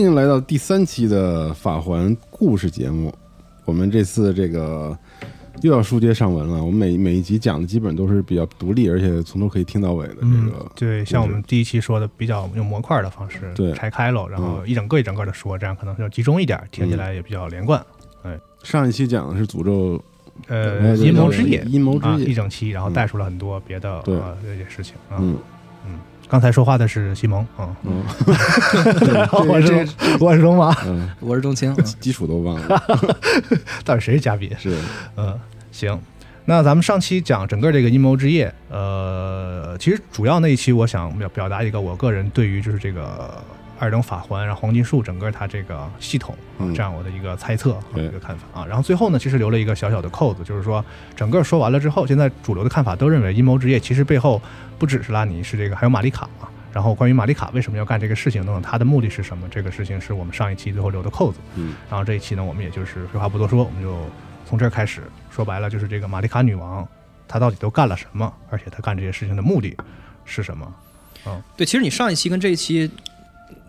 欢迎来到第三期的法环故事节目。我们这次这个又要书接上文了。我们每每一集讲的基本都是比较独立，而且从头可以听到尾的。这个对，像我们第一期说的，比较用模块的方式对拆开了，然后一整个一整个的说，这样可能要集中一点，听起来也比较连贯。哎，上一期讲的是诅咒，呃，阴谋之夜，阴谋之夜一整期，然后带出了很多别的呃这些事情啊。嗯嗯，刚才说话的是西蒙啊，嗯，我是我是龙马，嗯，我是钟青，基础都忘了，到底谁是嘉宾？是。嗯，行，那咱们上期讲整个这个阴谋之夜，呃，其实主要那一期我想表表达一个我个人对于就是这个二等法环，然后黄金树整个它这个系统，嗯这样我的一个猜测和一个看法啊。然后最后呢，其实留了一个小小的扣子，就是说整个说完了之后，现在主流的看法都认为阴谋之夜其实背后不只是拉尼，是这个还有玛丽卡嘛。然后关于玛丽卡为什么要干这个事情等等，她的目的是什么？这个事情是我们上一期最后留的扣子。嗯，然后这一期呢，我们也就是废话不多说，我们就从这儿开始。说白了，就是这个玛丽卡女王，她到底都干了什么？而且她干这些事情的目的是什么？嗯对，其实你上一期跟这一期，你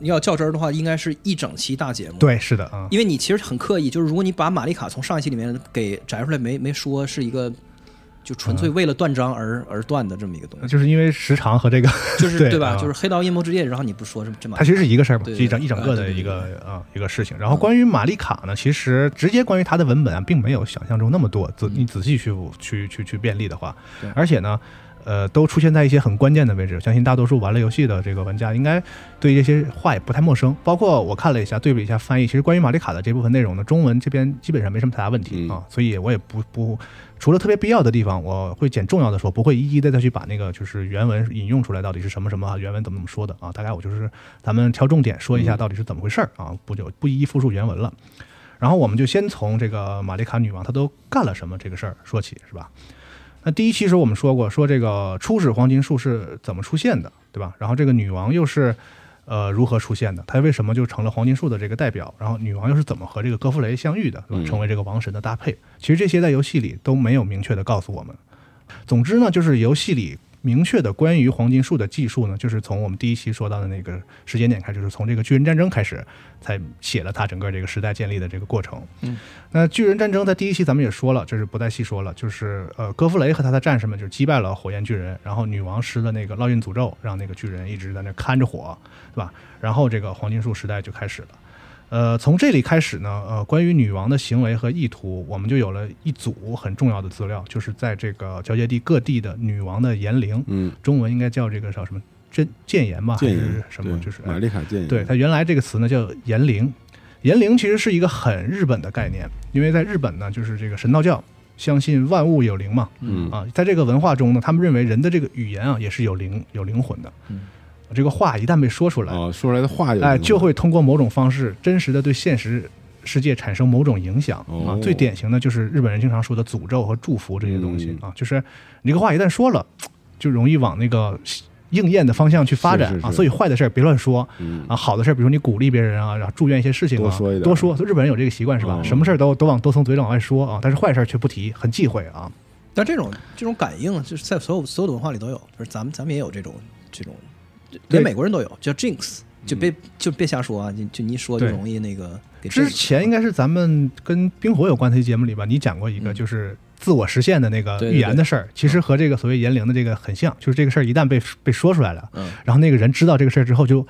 要较真儿的话，应该是一整期大节目。，对，是的啊，因为你其实很刻意，就是如果你把玛丽卡从上一期里面给摘出来没没说，是一个就纯粹为了断章而、而断的这么一个东西，就是因为时长和这个，就是 对吧？啊就是黑道阴谋之夜，然后你不说这这么它其实是一个事儿嘛，一整一整个的一个啊一个事情。然后关于玛丽卡呢，其实直接关于它的文本啊，并没有想象中那么多。仔你仔细去去去去便利的话，而且呢。呃，都出现在一些很关键的位置，相信大多数玩了游戏的这个玩家应该对这些话也不太陌生。包括我看了一下，对比一下翻译，其实关于玛丽卡的这部分内容呢，中文这边基本上没什么太大问题、嗯啊，所以我也不不除了特别必要的地方，我会捡重要的说，不会一一的再去把那个就是原文引用出来，到底是什么什么啊原文怎么怎么说的啊？大概我就是咱们挑重点说一下到底是怎么回事儿啊，不就不一一复述原文了。然后我们就先从这个玛丽卡女王她都干了什么这个事儿说起，是吧？那第一期时候我们说过，说这个初始黄金树是怎么出现的，对吧？然后这个女王又是呃如何出现的？她为什么就成了黄金树的这个代表？然后女王又是怎么和这个戈弗雷相遇的，对吧？嗯成为这个王神的搭配？其实这些在游戏里都没有明确的告诉我们。总之呢，就是游戏里明确的关于黄金树的技术呢，就是从我们第一期说到的那个时间点开始，就是从这个巨人战争开始，才写了它整个这个时代建立的这个过程。嗯，那巨人战争在第一期咱们也说了，就是不再细说了，就是呃，戈弗雷和他的战士们就击败了火焰巨人，然后女王施了那个烙印诅咒，让那个巨人一直在那看着火，对吧？然后这个黄金树时代就开始了。呃，从这里开始呢，呃，关于女王的行为和意图，我们就有了一组很重要的资料，就是在这个交界地各地的女王的言灵，嗯。中文应该叫这个叫什么？真谏言吧，还是什么？就是玛丽卡谏言，对它原来这个词呢叫言灵，言灵其实是一个很日本的概念，因为在日本呢，就是这个神道教相信万物有灵嘛，嗯。啊，在这个文化中呢，他们认为人的这个语言啊也是有灵有灵魂的，嗯这个话一旦被说出来，哦，说出来的话就会通过某种方式真实的对现实世界产生某种影响啊哦。最典型的就是日本人经常说的诅咒和祝福这些东西嗯啊，就是你这个话一旦说了，就容易往那个应验的方向去发展啊。是是是所以坏的事儿别乱说嗯啊，好的事儿，比如说你鼓励别人啊，然后祝愿一些事情啊，多说一点多说。日本人有这个习惯是吧？哦什么事儿都都往都从嘴里往外说啊，但是坏事儿却不提，很忌讳啊。但这种这种感应，就是在所有所有的文化里都有，就是咱们咱们也有这种这种，连美国人都有，叫 jinx，就别就别瞎说啊，就就你一说就容易那个之前应该是咱们跟冰火有关的节目里吧，你讲过一个嗯。就是自我实现的那个预言的事儿，其实和这个所谓言灵的这个很像，就是这个事儿一旦被被说出来了，嗯，然后那个人知道这个事儿之后，就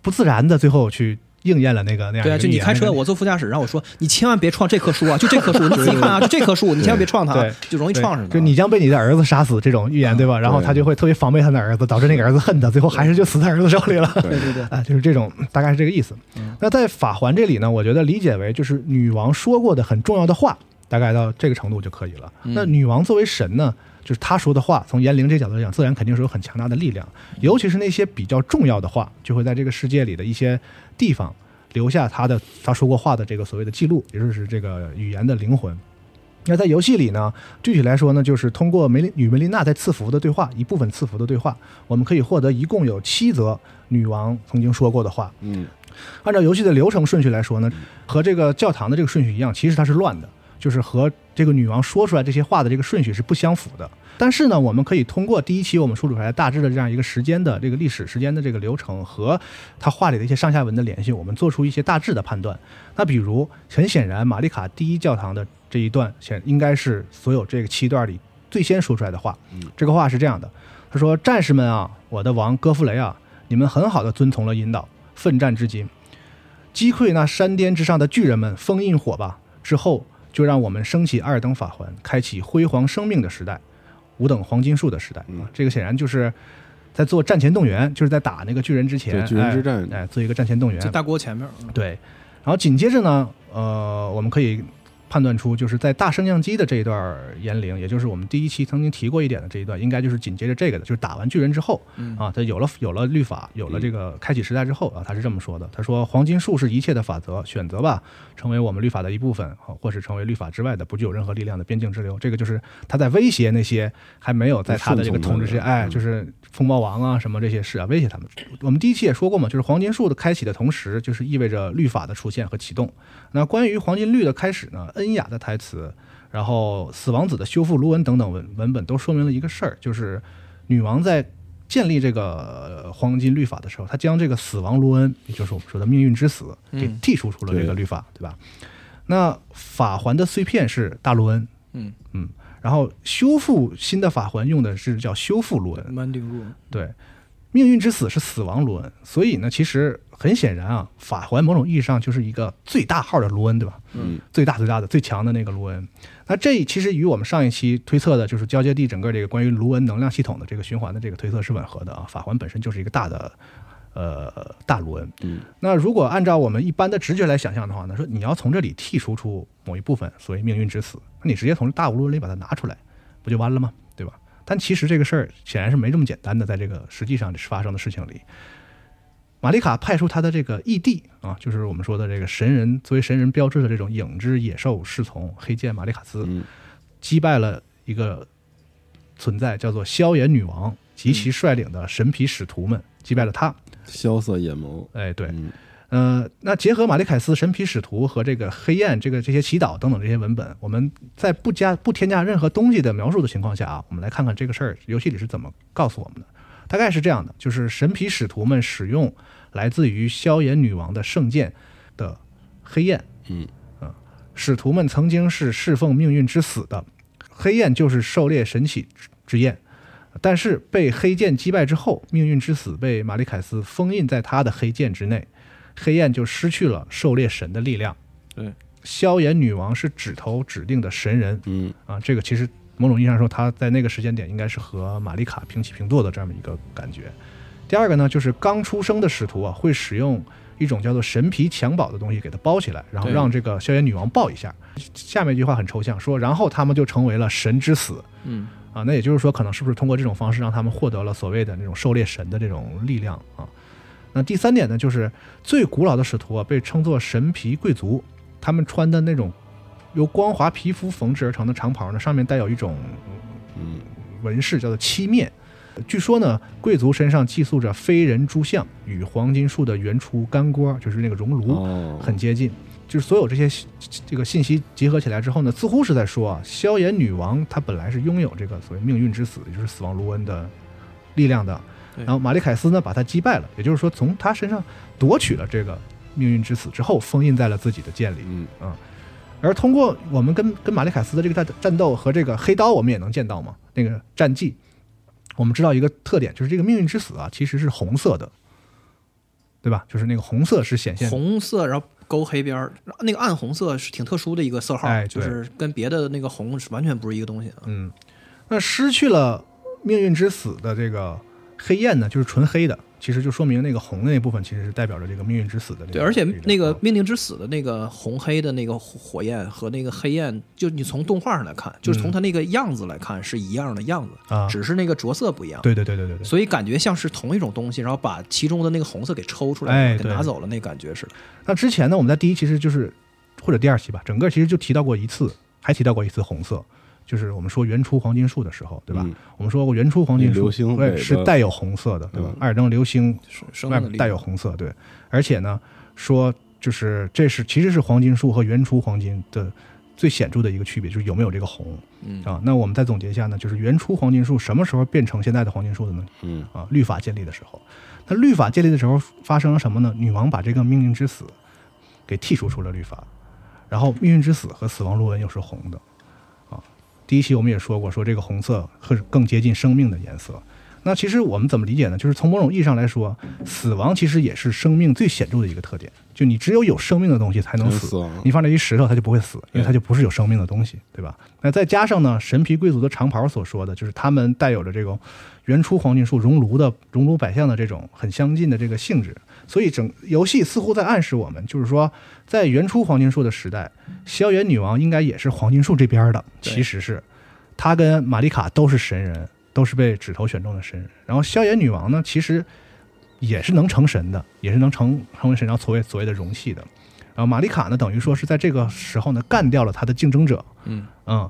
不自然的最后去应验了那个那样对啊，就你开车，我坐副驾驶，然后我说你千万别撞这棵树啊，就这棵树，你仔细看啊，就这棵树，你千万别撞它对，就容易撞上。就你将被你的儿子杀死这种预言，对吧？然后他就会特别防备他的儿子，导致那个儿子恨他，最后还是就死在儿子手里了。对对对对，啊，就是这种，大概是这个意思。那在法环这里呢，我觉得理解为就是女王说过的很重要的话，大概到这个程度就可以了。那女王作为神呢，就是他说的话，从言灵这角度来讲，自然肯定是有很强大的力量，尤其是那些比较重要的话，就会在这个世界里的一些地方留下他的他说过话的这个所谓的记录，也就是这个语言的灵魂。那在游戏里呢，具体来说呢，就是通过梅琳与梅琳娜在赐福的对话，一部分赐福的对话，我们可以获得一共有七则女王曾经说过的话。嗯按照游戏的流程顺序来说呢，和这个教堂的这个顺序一样，其实它是乱的，就是和这个女王说出来这些话的这个顺序是不相符的。但是呢，我们可以通过第一期我们梳理出来大致的这样一个时间的这个历史时间的这个流程和他话里的一些上下文的联系，我们做出一些大致的判断。那比如，很显然，玛丽卡第一教堂的这一段显应该是所有这个七段里最先说出来的话。这个话是这样的：他说：“战士们啊，我的王哥夫雷啊，你们很好的遵从了引导，奋战至今，击溃那山巅之上的巨人们，封印火吧。之后就让我们升起二等法环，开启辉煌生命的时代，五等黄金树的时代啊。这个显然就是在做战前动员，就是在打那个巨人之前，对巨人之战哎，哎，做一个战前动员在。大锅前面，嗯对，然后紧接着呢，呃，我们可以判断出，就是在大升降机的这一段言灵，也就是我们第一期曾经提过一点的这一段，应该就是紧接着这个的，就是打完巨人之后，啊，他有了有了律法，有了这个开启时代之后啊，他是这么说的，他说黄金树是一切的法则，选择吧，成为我们律法的一部分，啊或是成为律法之外的不具有任何力量的边境之流。这个就是他在威胁那些还没有在他的这个统治之下，哎，就是风暴王啊什么这些事啊，威胁他们。我们第一期也说过嘛，就是黄金树的开启的同时，就是意味着律法的出现和启动。那关于黄金律的开始呢，恩雅的台词，然后死亡子的修复卢文等等文文本都说明了一个事儿，就是女王在建立这个呃黄金律法的时候，她将这个死亡卢恩，也就是我们说的命运之死，给嗯剔除出了这个律法，对吧？那法环的碎片是大卢恩，嗯嗯，然后修复新的法环用的是叫修复卢恩，，Mending Rule，对，命运之死是死亡卢恩，所以呢，其实很显然啊，法环某种意义上就是一个最大号的卢恩，对吧？嗯，最大最大的最强的那个卢恩。那这其实与我们上一期推测的，就是交接地整个这个关于卢恩能量系统的这个循环的这个推测是吻合的啊。法环本身就是一个大的。呃，大卢恩。嗯，那如果按照我们一般的直觉来想象的话呢，说你要从这里剔除出某一部分所谓命运之死，那你直接从大卢恩里把它拿出来，不就完了吗？对吧？但其实这个事儿显然是没这么简单的，在这个实际上发生的事情里，玛丽卡派出他的这个义弟啊，就是我们说的这个神人作为神人标志的这种影之野兽侍从黑剑玛丽卡斯，嗯击败了一个存在叫做萧炎女王及其率领的神皮使徒们，击败了他。萧瑟眼眸，哎，对，嗯呃，那结合马里凯斯神皮使徒和这个黑焰这个这些祈祷等等这些文本，我们在不加不添加任何东西的描述的情况下啊，我们来看看这个事儿游戏里是怎么告诉我们的。大概是这样的，就是神皮使徒们使用来自于萧炎女王的圣剑的黑焰，嗯啊，使徒们曾经是侍奉命运之死的，黑焰就是狩猎神起之之焰。但是被黑剑击败之后，命运之死被马里凯斯封印在他的黑剑之内，黑焰就失去了狩猎神的力量。对，萧炎女王是指头指定的神人嗯啊，这个其实某种意义上说，他在那个时间点应该是和玛丽卡平起平坐的这么一个感觉。第二个呢，就是刚出生的使徒啊，会使用一种叫做神皮襁褓的东西给它包起来，然后让这个萧炎女王抱一下。下面一句话很抽象，说然后他们就成为了神之死嗯啊。那也就是说，可能是不是通过这种方式让他们获得了所谓的那种狩猎神的这种力量啊？那第三点呢，就是最古老的使徒啊，被称作神皮贵族，他们穿的那种由光滑皮肤缝制而成的长袍呢，上面带有一种嗯纹饰，叫做漆面。据说呢，贵族身上寄宿着非人诸像，与黄金树的原初干锅，就是那个熔炉，哦，很接近。就是所有这些这个信息结合起来之后呢，似乎是在说啊，萧炎女王她本来是拥有这个所谓命运之死，也就是死亡卢恩的力量的。然后玛丽凯斯呢把她击败了，也就是说从她身上夺取了这个命运之死之后，封印在了自己的剑里。嗯而通过我们跟跟玛丽凯斯的这个战战斗和这个黑刀，我们也能见到嘛，那个战绩，我们知道一个特点，就是这个命运之死啊，其实是红色的，对吧？就是那个红色是显现红色，然后勾黑边儿，那个暗红色是挺特殊的一个色号，哎就是跟别的那个红是完全不是一个东西啊。嗯，那失去了命运之死的这个黑焰呢，就是纯黑的，其实就说明那个红的那部分其实是代表着这个命运之死的这个。对，而且那个啊命令之死的那个红黑的那个火火焰和那个黑焰，就你从动画上来看，就是从它那个样子来看是一样的样子，嗯啊，只是那个着色不一样。对对对对对对，所以感觉像是同一种东西，然后把其中的那个红色给抽出来，给拿走了，那感觉似的。那之前呢，我们在第一期是就是或者第二期吧，整个其实就提到过一次，还提到过一次红色。就是我们说原初黄金树的时候，对吧？嗯我们说过原初黄金树流星对是带有红色的，对吧？嗯艾尔登流星外面带有红色，对。而且呢，说就是这是其实是黄金树和原初黄金的最显著的一个区别，就是有没有这个红嗯啊。那我们再总结一下呢，就是原初黄金树什么时候变成现在的黄金树的呢？嗯啊，律法建立的时候。那律法建立的时候发生了什么呢？女王把这个命运之死给剔除出了律法，然后命运之死和死亡罗恩又是红的啊。第一期我们也说过，说这个红色会更接近生命的颜色。那其实我们怎么理解呢？就是从某种意义上来说，死亡其实也是生命最显著的一个特点。就你只有有生命的东西才能死死，你放这一石头，它就不会死，因为它就不是有生命的东西，对吧？那再加上呢，神皮贵族的长袍所说的，就是他们带有着这种原初黄金树熔炉的熔炉百象的这种很相近的这个性质，所以整游戏似乎在暗示我们，就是说，在原初黄金树的时代，萧炎女王应该也是黄金树这边的，其实是她跟玛丽卡都是神人，都是被指头选中的神人。然后萧炎女王呢，其实也是能成神的，也是能成成为神，然后所谓所谓的容器的。然后玛丽卡呢，等于说是在这个时候呢，干掉了他的竞争者，嗯嗯，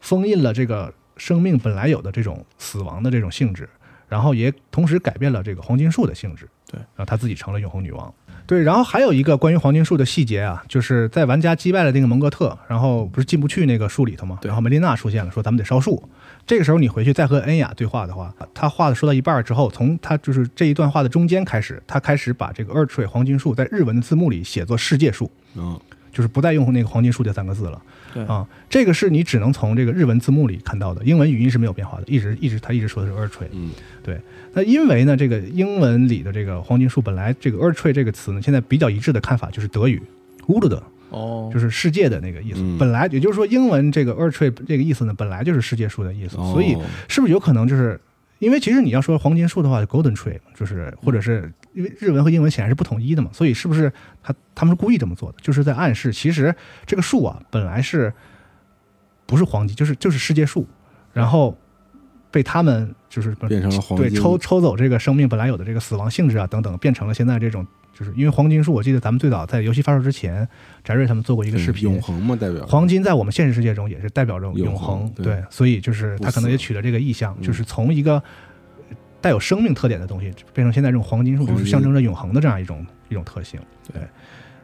封印了这个生命本来有的这种死亡的这种性质，然后也同时改变了这个黄金树的性质。对，然后她自己成了永恒女王。对，然后还有一个关于黄金树的细节啊，就是在玩家击败了那个蒙哥特，然后不是进不去那个树里头吗？对然后梅琳娜出现了，说咱们得烧树。这个时候你回去再和恩雅对话的话，他话的说到一半之后，从他就是这一段话的中间开始，他开始把这个 Earth Tree 黄金树在日文的字幕里写作世界树。嗯就是不再用那个黄金树这三个字了。对啊，这个是你只能从这个日文字幕里看到的，英文语音是没有变化的，一直一直他一直说的是 Earth Tree。嗯那因为呢，这个英文里的这个黄金树本来这个 Earth Tree 这个词呢，现在比较一致的看法就是德语 u l d 哦，就是世界的那个意思。嗯本来也就是说，英文这个 Earth Tree 这个意思呢，本来就是世界树的意思，哦所以是不是有可能就是？因为其实你要说黄金树的话，Golden Tree 就是或者是因为日文和英文显然是不统一的嘛，所以是不是他他们是故意这么做的，就是在暗示其实这个树啊本来是不是黄金，就是就是世界树，然后被他们就是变成了黄金对抽抽走这个生命本来有的这个死亡性质啊等等，变成了现在这种就是因为黄金树，我记得咱们最早在游戏发售之前，翟瑞他们做过一个视频，永恒嘛，代表黄金在我们现实世界中也是代表着永永恒对对，所以就是他可能也取了这个意象，嗯就是从一个带有生命特点的东西变成现在这种黄金树，就是象征着永恒的这样一种一种特性。对，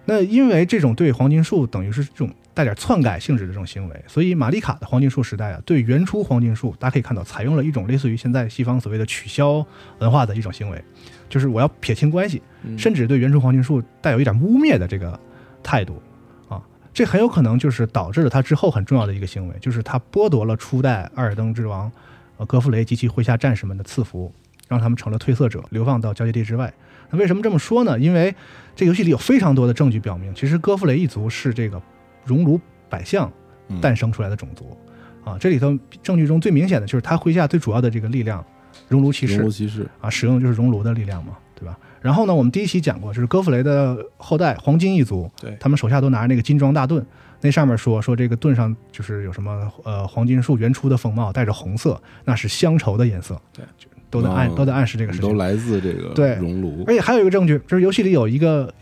那因为这种对黄金树等于是这种带点篡改性质的这种行为，所以玛丽卡的黄金树时代啊，对原初黄金树，大家可以看到采用了一种类似于现在西方所谓的取消文化的一种行为，就是我要撇清关系，嗯甚至对原初黄金树带有一点污蔑的这个态度啊，这很有可能就是导致了他之后很重要的一个行为，就是他剥夺了初代艾尔登之王呃格弗雷及其麾下战士们的赐福，让他们成了褪色者，流放到交界地之外。那为什么这么说呢？因为这游戏里有非常多的证据表明，其实哥弗雷一族是这个熔炉百象嗯诞生出来的种族啊。这里头证据中最明显的就是他麾下最主要的这个力量熔炉骑士熔炉骑士，啊，使用的就是熔炉的力量嘛，对吧？然后呢，我们第一期讲过，就是哥弗雷的后代黄金一族，对他们手下都拿着那个金装大盾，那上面说说这个盾上就是有什么呃黄金树原初的风貌，带着红色，那是乡愁的颜色，对就都在暗、哦都在暗示这个事情。都来自这个对熔炉而且还有一个证据，就是游戏里有一个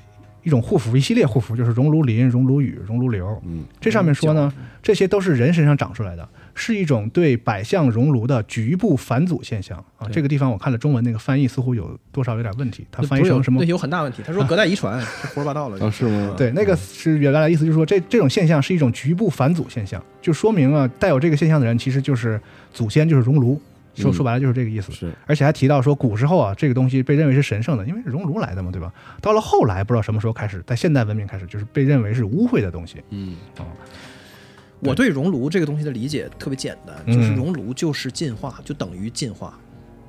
一种护符，一系列护符，就是熔炉林、熔炉雨、熔炉流。嗯，这上面说呢，这些都是人身上长出来的，是一种对百象熔炉的局部返祖现象啊。这个地方我看了中文那个翻译，似乎有多少有点问题，它那不是有翻译成什么对？有很大问题。他说隔代遗传，这胡说八道了。啊是吗？对，那个是原来的意思，就是说这这种现象是一种局部返祖现象，就说明啊，带有这个现象的人其实就是祖先就是熔炉，说嗯说白了就是这个意思。是而且还提到说，古时候啊，这个东西被认为是神圣的，因为是熔炉来的嘛，对吧？到了后来，不知道什么时候开始，在现代文明开始，就是被认为是污秽的东西。嗯我对熔炉这个东西的理解特别简单，嗯就是熔炉就是进化，就等于进化，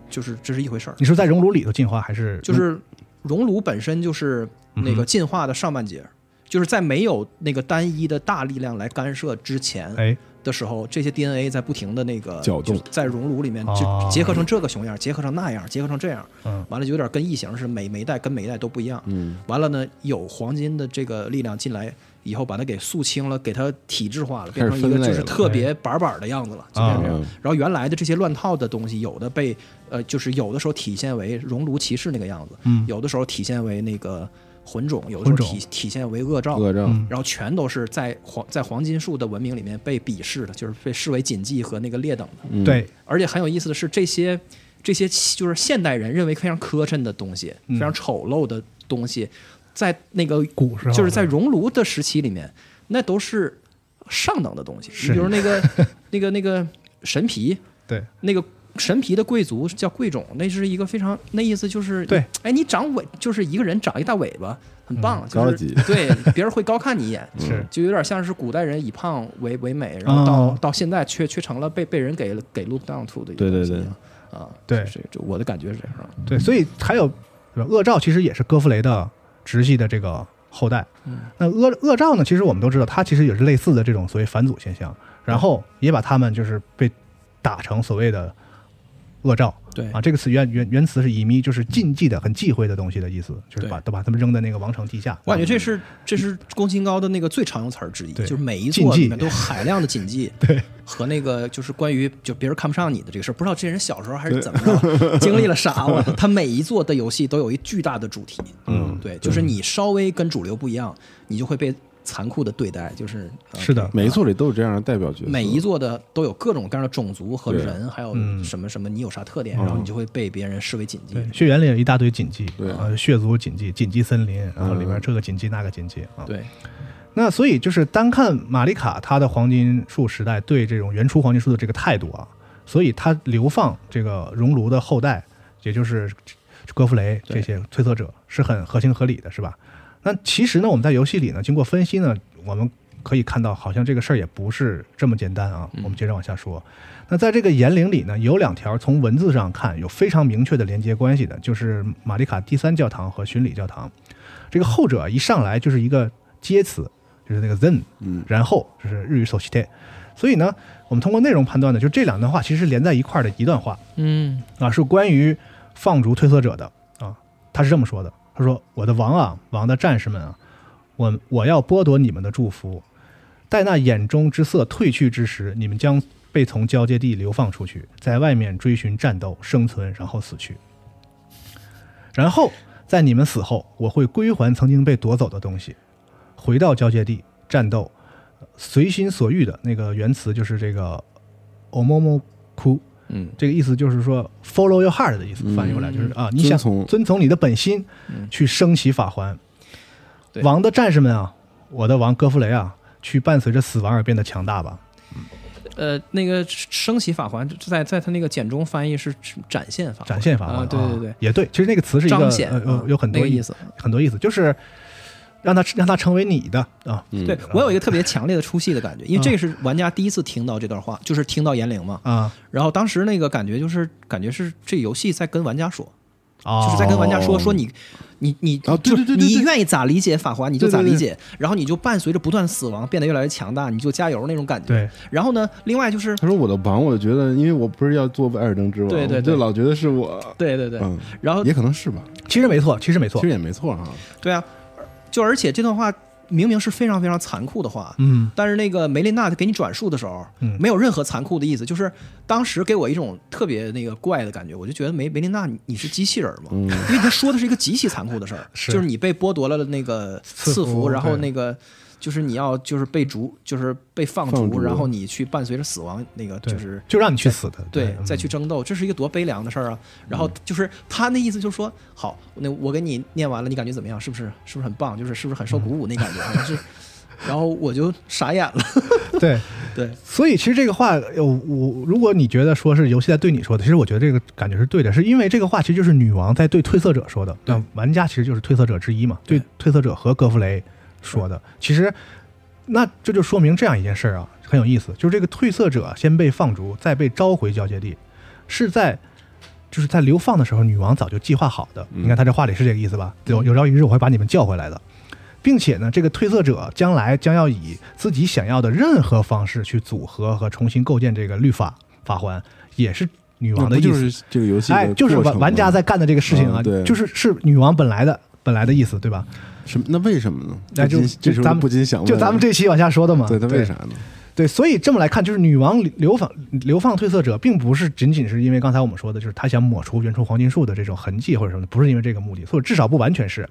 就是这是一回事儿。你说在熔炉里头进化，还是就是熔炉本身就是那个进化的上半截，就是在没有那个单一的大力量来干涉之前哎，的时候，这些 DNA 在不停的那个搅动。就在熔炉里面哦就结合成这个熊样，结合成那样，结合成这样，嗯。完了就有点跟异形似的，每每一代跟每一代都不一样。嗯。完了呢，有黄金的这个力量进来以后，把它给肃清了，给它体制化了，变成一个就是特别板板的样子了，就变成这样啊。然后原来的这些乱套的东西，有的被呃，就是有的时候体现为熔炉骑士那个样子，嗯。有的时候体现为那个魂种，有的时候体体现为恶兆，恶兆。嗯。然后全都是在黄在黄金树的文明里面被鄙视的，就是被视为禁忌和那个劣等的。嗯。对，而且很有意思的是，这些这些就是现代人认为非常磕碜的东西，嗯。非常丑陋的东西，在那个古时候就是在熔炉的时期里面，那都是上等的东西。你比如那个 那个那个神皮，对。那个神皮的贵族叫贵种，那是一个非常那意思就是对，哎，你长尾就是一个人长一大尾巴，很棒，就是高级。对别人会高看你一眼。是。就有点像是古代人以胖为为美，然后到、哦。到现在却却成了被被人给给 look down to 的一个对对对东西。啊，对。这这我的感觉是这样。对，所以还有对吧恶兆其实也是哥弗雷的直系的这个后代。嗯。那恶恶兆呢，其实我们都知道，他其实也是类似的这种所谓返祖现象，然后也把他们就是被打成所谓的恶兆。对。啊，这个词原原原词是乙咪，就是禁忌的、很忌讳的东西的意思，就是把都把他们扔在那个王城地下。我感觉这是这是宫崎高的那个最常用词儿之一，对。就是每一座里面都有海量的禁忌，对，和那个就是关于就别人看不上你的这个事儿，不知道这人小时候还是怎么着，经历了啥我他每一座的游戏都有一巨大的主题，嗯。对，就是你稍微跟主流不一样，你就会被残酷的对待，就是、呃是的。每一座里都有这样的代表角色，每一座的都有各种各样的种族和人，还有嗯。什么什么，你有啥特点，嗯。然后你就会被别人视为禁忌。血缘里有一大堆禁忌，对。呃，血族禁忌、禁忌森林，然后里面嗯这个禁忌那个禁忌啊。对，那所以就是单看玛丽卡她的黄金树时代对这种原初黄金树的这个态度啊，所以她流放这个熔炉的后代，也就是哥弗雷这些推测者是很合情合理的，是吧？那其实呢，我们在游戏里呢，经过分析呢，我们可以看到，好像这个事儿也不是这么简单啊。嗯我们接着往下说。那在这个言灵里呢，有两条从文字上看有非常明确的连接关系的，就是玛丽卡第三教堂和巡礼教堂。这个后者一上来就是一个接词，就是那个 then，嗯然后就是日语 so s h i t 所以呢，我们通过内容判断呢，就这两段话其实是连在一块儿的一段话嗯啊，是关于放逐推测者的啊。他是这么说的：“他说，我的王啊，王的战士们啊，我我要剥夺你们的祝福，待那眼中之色褪去之时，你们将被从交界地流放出去，在外面追寻战斗、生存，然后死去。然后在你们死后，我会归还曾经被夺走的东西，回到交界地战斗，随心所欲的那个原词就是这个 omomo ku，嗯这个意思就是说 follow your heart 的意思，嗯翻译过来就是啊，你想遵从遵从你的本心嗯去升起法环。对王的战士们啊，我的王哥弗雷啊，去伴随着死亡而变得强大吧。呃，那个升起法环，在在他那个简中翻译是展现法环，展现法环，啊，对对对啊，也对。其实那个词是一个呃有很多那个意思。很多意思，就是让他让他成为你的啊。嗯。对我有一个特别强烈的出戏的感觉，因为这是玩家第一次听到这段话，就是听到言灵嘛。啊，然后当时那个感觉就是感觉是这游戏在跟玩家说，哦。就是在跟玩家说说你。你你就对对对对你愿意咋理解法华你就咋理解，然后你就伴随着不断死亡变得越来越强大，你就加油那种感觉。对，然后呢，另外就是他说我的王，我觉得因为我不是要做艾尔登之王，对对对。就老觉得是我，对对对，嗯，然后也可能是吧，其实没错，其实没错。其实，也没错哈，对啊，就而且这段话明明是非常非常残酷的话，嗯。但是那个梅琳娜给你转述的时候，嗯。没有任何残酷的意思，就是当时给我一种特别那个怪的感觉，我就觉得梅梅琳娜你你是机器人吗？嗯，因为他说的是一个极其残酷的事儿，是。就是你被剥夺了那个赐福赐福，然后那个就是你要就是被逐，就是被放逐，然后你去伴随着死亡，那个就是就让你去死的，对嗯再去争斗，这是一个多悲凉的事儿啊！然后就是他那意思就是说，好，那我给你念完了，你感觉怎么样？是不是是不是很棒？就是是不是很受鼓舞那感觉？啊是，然后我就傻眼了。对。对，所以其实这个话，呃我如果你觉得说是游戏在对你说的，其实我觉得这个感觉是对的，是因为这个话其实就是女王在对褪色者说的，那玩家其实就是褪色者之一嘛，对褪色者和戈弗雷说的。其实，那这就说明这样一件事儿啊，很有意思，就是这个褪色者先被放逐，再被召回交界地，是在。就是在流放的时候，女王早就计划好的。嗯你看他这话里是这个意思吧？有有朝一日我会把你们叫回来的。并且呢，这个褪色者将来将要以自己想要的任何方式去组合和重新构建这个律法法环，也是女王的意思。就是这个游戏哎，就是玩玩家在干的这个事情啊，就是是女王本来的本来的意思，对吧？什么？那为什么呢？那就这时候就咱们不禁想问，就咱们这期往下说的嘛。对他为啥呢？对，所以这么来看，就是女王流放流放褪色者，并不是仅仅是因为刚才我们说的，就是她想抹除原初黄金树的这种痕迹或者什么的，不是因为这个目的，或者至少不完全是。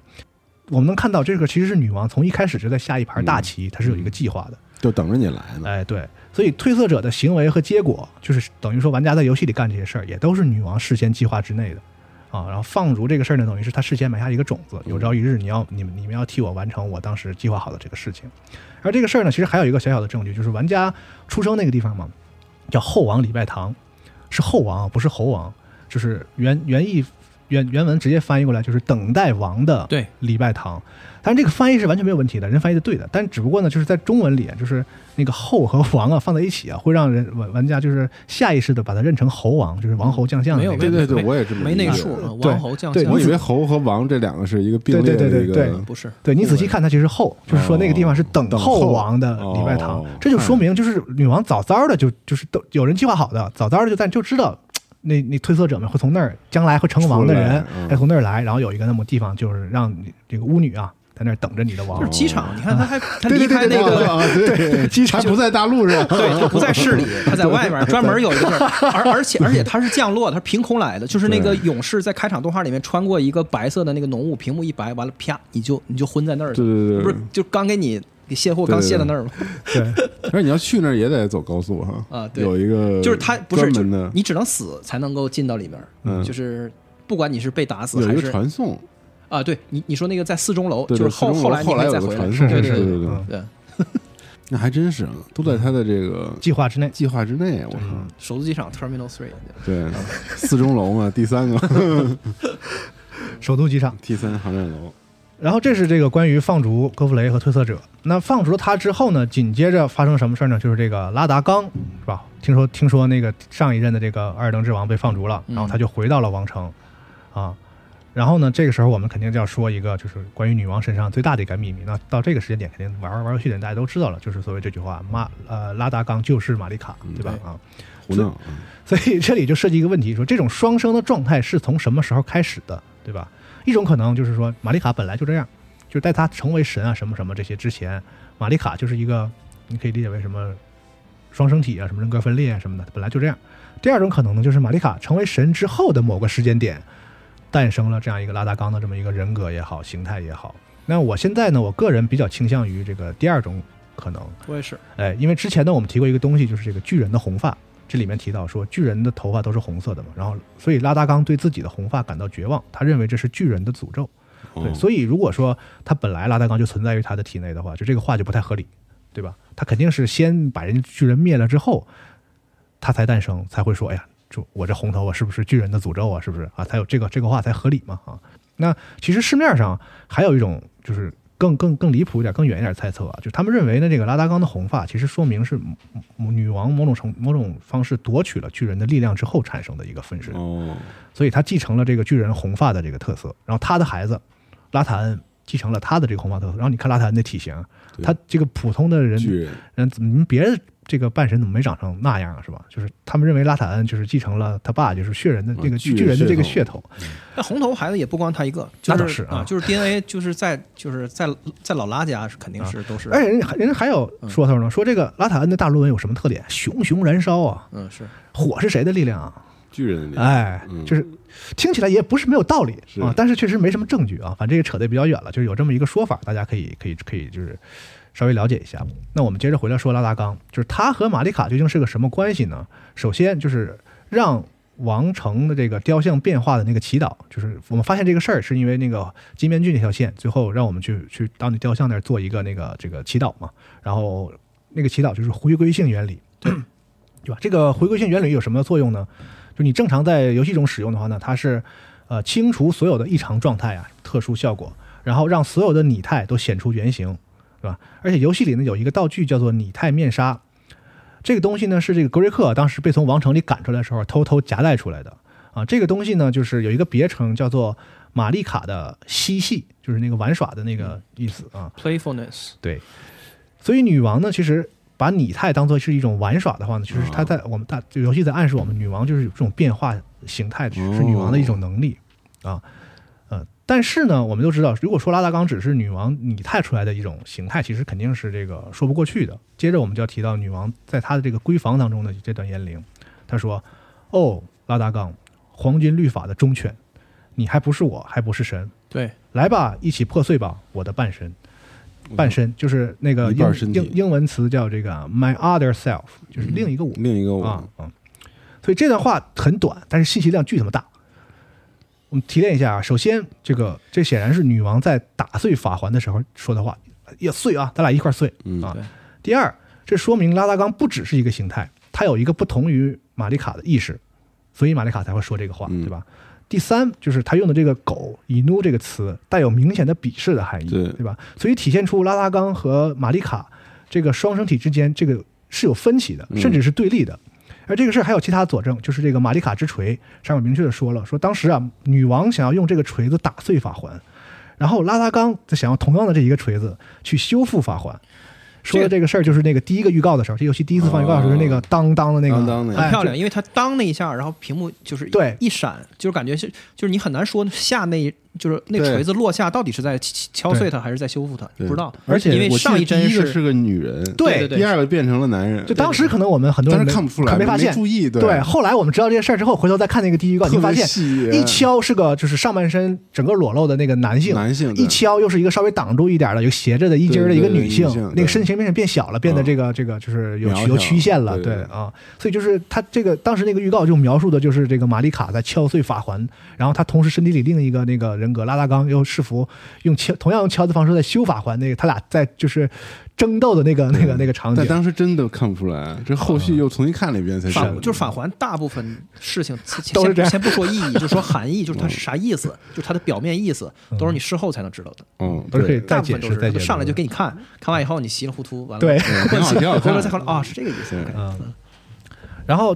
我们能看到，这个其实是女王从一开始就在下一盘大棋，她是有一个计划的。就等着你来呢。哎，对，所以褪色者的行为和结果，就是等于说玩家在游戏里干这些事儿，也都是女王事先计划之内的。啊，然后放逐这个事儿呢，等于是他事先埋下一个种子，有朝一日你要你们你们要替我完成我当时计划好的这个事情。而这个事儿呢，其实还有一个小小的证据，就是玩家出生那个地方嘛，叫后王礼拜堂，是后王啊，不是猴王，就是原原意原原文直接翻译过来就是等待王的礼拜堂。但是这个翻译是完全没有问题的，人翻译的对的，但只不过呢，就是在中文里，就是那个后和王啊放在一起啊，会让人玩玩家就是下意识的把它认成猴王，就是王侯将相的没有那个对对对，我也这么没那个数，王侯将相。对相，我以为侯和王这两个是一个并列对对的一对对。个，不是。对你仔细看，它其实后，就是说那个地方是等等候。候王的礼拜堂。哦，这就说明就是女王早早的就就是都有人计划好的，早早的就在就知道。那那推测者们会从那儿，将来会成王的人会从那儿来，然后有一个那么地方，就是让你这个巫女啊，在那儿等着你的王。就是。机场，你看他还 他离开那个啊，对，机场不在大陆上，对他不在市里，他在外面 专门有一个地儿，而而且而且他是降落，他是凭空来的，就是那个勇士在开场动画里面穿过一个白色的那个浓雾，屏幕一白，完了啪你就你就昏在那儿了，对对对，不是就刚给你给卸货刚卸到那儿嘛？对，而且你要去那儿也得走高速哈，啊对。有一个就是他不是你只能死才能够进到里面，嗯。就是不管你是被打死有一个还是传送，啊，对你你说那个在四钟楼，对对就是后后来后来再回来，个传送，对对对对嗯对，那还真是都在他的这个 计划之内。计划之内，我操，首都机场 Terminal Three，对，四钟楼嘛，第三个。首都机场。T 三航站楼，然后这是这个关于放逐戈弗雷和褪色者。那放逐了他之后呢，紧接着发生什么事儿呢？就是这个拉达冈，是吧？听说听说那个上一任的这个尔登之王被放逐了，嗯然后他就回到了王城，啊。然后呢，这个时候我们肯定就要说一个，就是关于女王身上最大的一个秘密。那到这个时间点，肯定玩玩游戏的人大家都知道了，就是所谓这句话：马呃拉达冈就是玛丽卡，对吧？啊，胡闹，嗯所以 这里就涉及一个问题，说这种双生的状态是从什么时候开始的，对吧？一种可能就是说，玛丽卡本来就这样，就是在她成为神啊什么什么这些之前，玛丽卡就是一个，你可以理解为什么双生体啊，什么人格分裂啊什么的，本来就这样。第二种可能呢，就是玛丽卡成为神之后的某个时间点，诞生了这样一个拉达冈的这么一个人格也好，形态也好。那我现在呢，我个人比较倾向于这个第二种可能，我也是，哎，因为之前呢，我们提过一个东西，就是这个巨人的红发，这里面提到说巨人的头发都是红色的嘛，然后所以拉达冈对自己的红发感到绝望，他认为这是巨人的诅咒。对，哦所以如果说他本来拉达冈就存在于他的体内的话，就这个话就不太合理，对吧？他肯定是先把人家巨人灭了之后，他才诞生，才会说，哎呀，就我这红头发是不是巨人的诅咒啊？是不是啊？才有这个这个话才合理嘛啊？那其实市面上还有一种就是更更更离谱一点、更远一点猜测啊，就是他们认为呢，这个拉达冈的红发其实说明是女王某种程某种方式夺取了巨人的力量之后产生的一个分身，哦，所以他继承了这个巨人红发的这个特色，然后他的孩子拉塔恩继承了他的这个红发特色，然后你看拉塔恩的体型，他这个普通的人巨人，人怎么别的这个半神怎么没长成那样啊？是吧？就是他们认为拉塔恩就是继承了他爸就是血人的这个啊巨巨人的这个血血头，那红头孩子也不光他一个，就那倒是啊啊，就是 DNA 就是在就是在在老拉家是肯定是都是，而且人家人家还有说头呢，说这个拉塔恩的大论文有什么特点？熊熊燃烧啊！嗯是火是谁的力量啊？巨人的力量，哎，嗯就是听起来也不是没有道理啊，但是确实没什么证据啊。反正这个扯得比较远了，就是有这么一个说法，大家可以可以可以就是稍微了解一下。那我们接着回来说拉达冈，就是他和玛丽卡究竟是个什么关系呢？首先就是让王城的这个雕像变化的那个祈祷，就是我们发现这个事儿是因为那个金面具那条线，最后让我们去去到那雕像那儿做一个那个这个祈祷嘛，然后那个祈祷就是回归性原理，对吧？这个回归性原理有什么作用呢？就你正常在游戏中使用的话呢，它是呃清除所有的异常状态啊，特殊效果，然后让所有的拟态都显出原形，对吧？而且游戏里呢有一个道具叫做拟态面纱，这个东西呢是这个格瑞克当时被从王城里赶出来的时候偷偷夹带出来的啊。这个东西呢就是有一个别称叫做玛丽卡的嬉戏，就是那个玩耍的那个意思啊。playfulness，对，所以女王呢，其实把拟态当做是一种玩耍的话呢，就是她在我们大这个游戏在暗示我们，女王就是有这种变化形态，是是女王的一种能力啊。呃，但是呢，我们都知道，如果说拉达冈只是女王拟态出来的一种形态，其实肯定是这个说不过去的。接着我们就要提到女王在她的这个闺房当中的这段言灵，她说：“哦，拉达冈，黄金律法的忠犬，你还不是我，还不是神，对，来吧，一起破碎吧，我的半身。”半身就是那个英英英文词叫这个 my other self，就是另一个我、另一个我啊啊。所以这段话很短，但是信息量巨他妈大。我们提炼一下啊，首先这个这显然是女王在打碎法环的时候说的话，要碎啊，咱俩一块碎嗯啊对。第二，这说明拉达冈不只是一个形态，它有一个不同于玛丽卡的意识，所以玛丽卡才会说这个话，嗯对吧？第三，就是他用的这个“狗”“以奴”这个词带有明显的鄙视的含义，对对吧？所以体现出拉达冈和玛丽卡这个双生体之间这个是有分歧的，嗯甚至是对立的。而这个事儿还有其他佐证，就是这个玛丽卡之锤上面明确的说了，说当时啊，女王想要用这个锤子打碎法环，然后拉达冈则想要同样的这一个锤子去修复法环。说的这个事儿就是那个第一个预告的时候，这游戏第一次放预告的时候，是那个当当的那个，当当的哎很漂亮，因为它当那一下，然后屏幕就是对一闪，就是感觉是就是你很难说下那一就是那锤子落下到底是在敲敲碎它还是在修复它，对不知道。而且因为上一帧第一个是个女人，对第二个变成了男人，就当时可能我们很多人是看不出来，没发现，注意，对，后来我们知道这件事儿之后，回头再看那个第一预告，你会发现一敲是个就是上半身整个裸露的那个男性，男性一敲又是一个稍微挡住一点的，有斜着的一截的一个女性，那个身形变变小了，变得这个这个就是有有曲线了，对啊，所以就是他这个当时那个预告就描述的就是这个玛丽卡在敲碎法环，然后他同时身体里另一个那个人格拉达冈又试图用敲同样用敲的方式在修法环，那个他俩在就是争斗的那个那个那个场景。但。当时真的看不出来，这后续又重新看了一遍才知道。法就是法环大部分事情先都是这样。先不说意义，就说含义，就是它是啥意思，就是它的表面意思，都是你事后才能知道的。嗯，都是可以对再大部分都解释再解释。是上来就给你看，看完以后你稀里糊涂，完了对。嗯挺好挺好回头再看啊，是这个意思。嗯，然后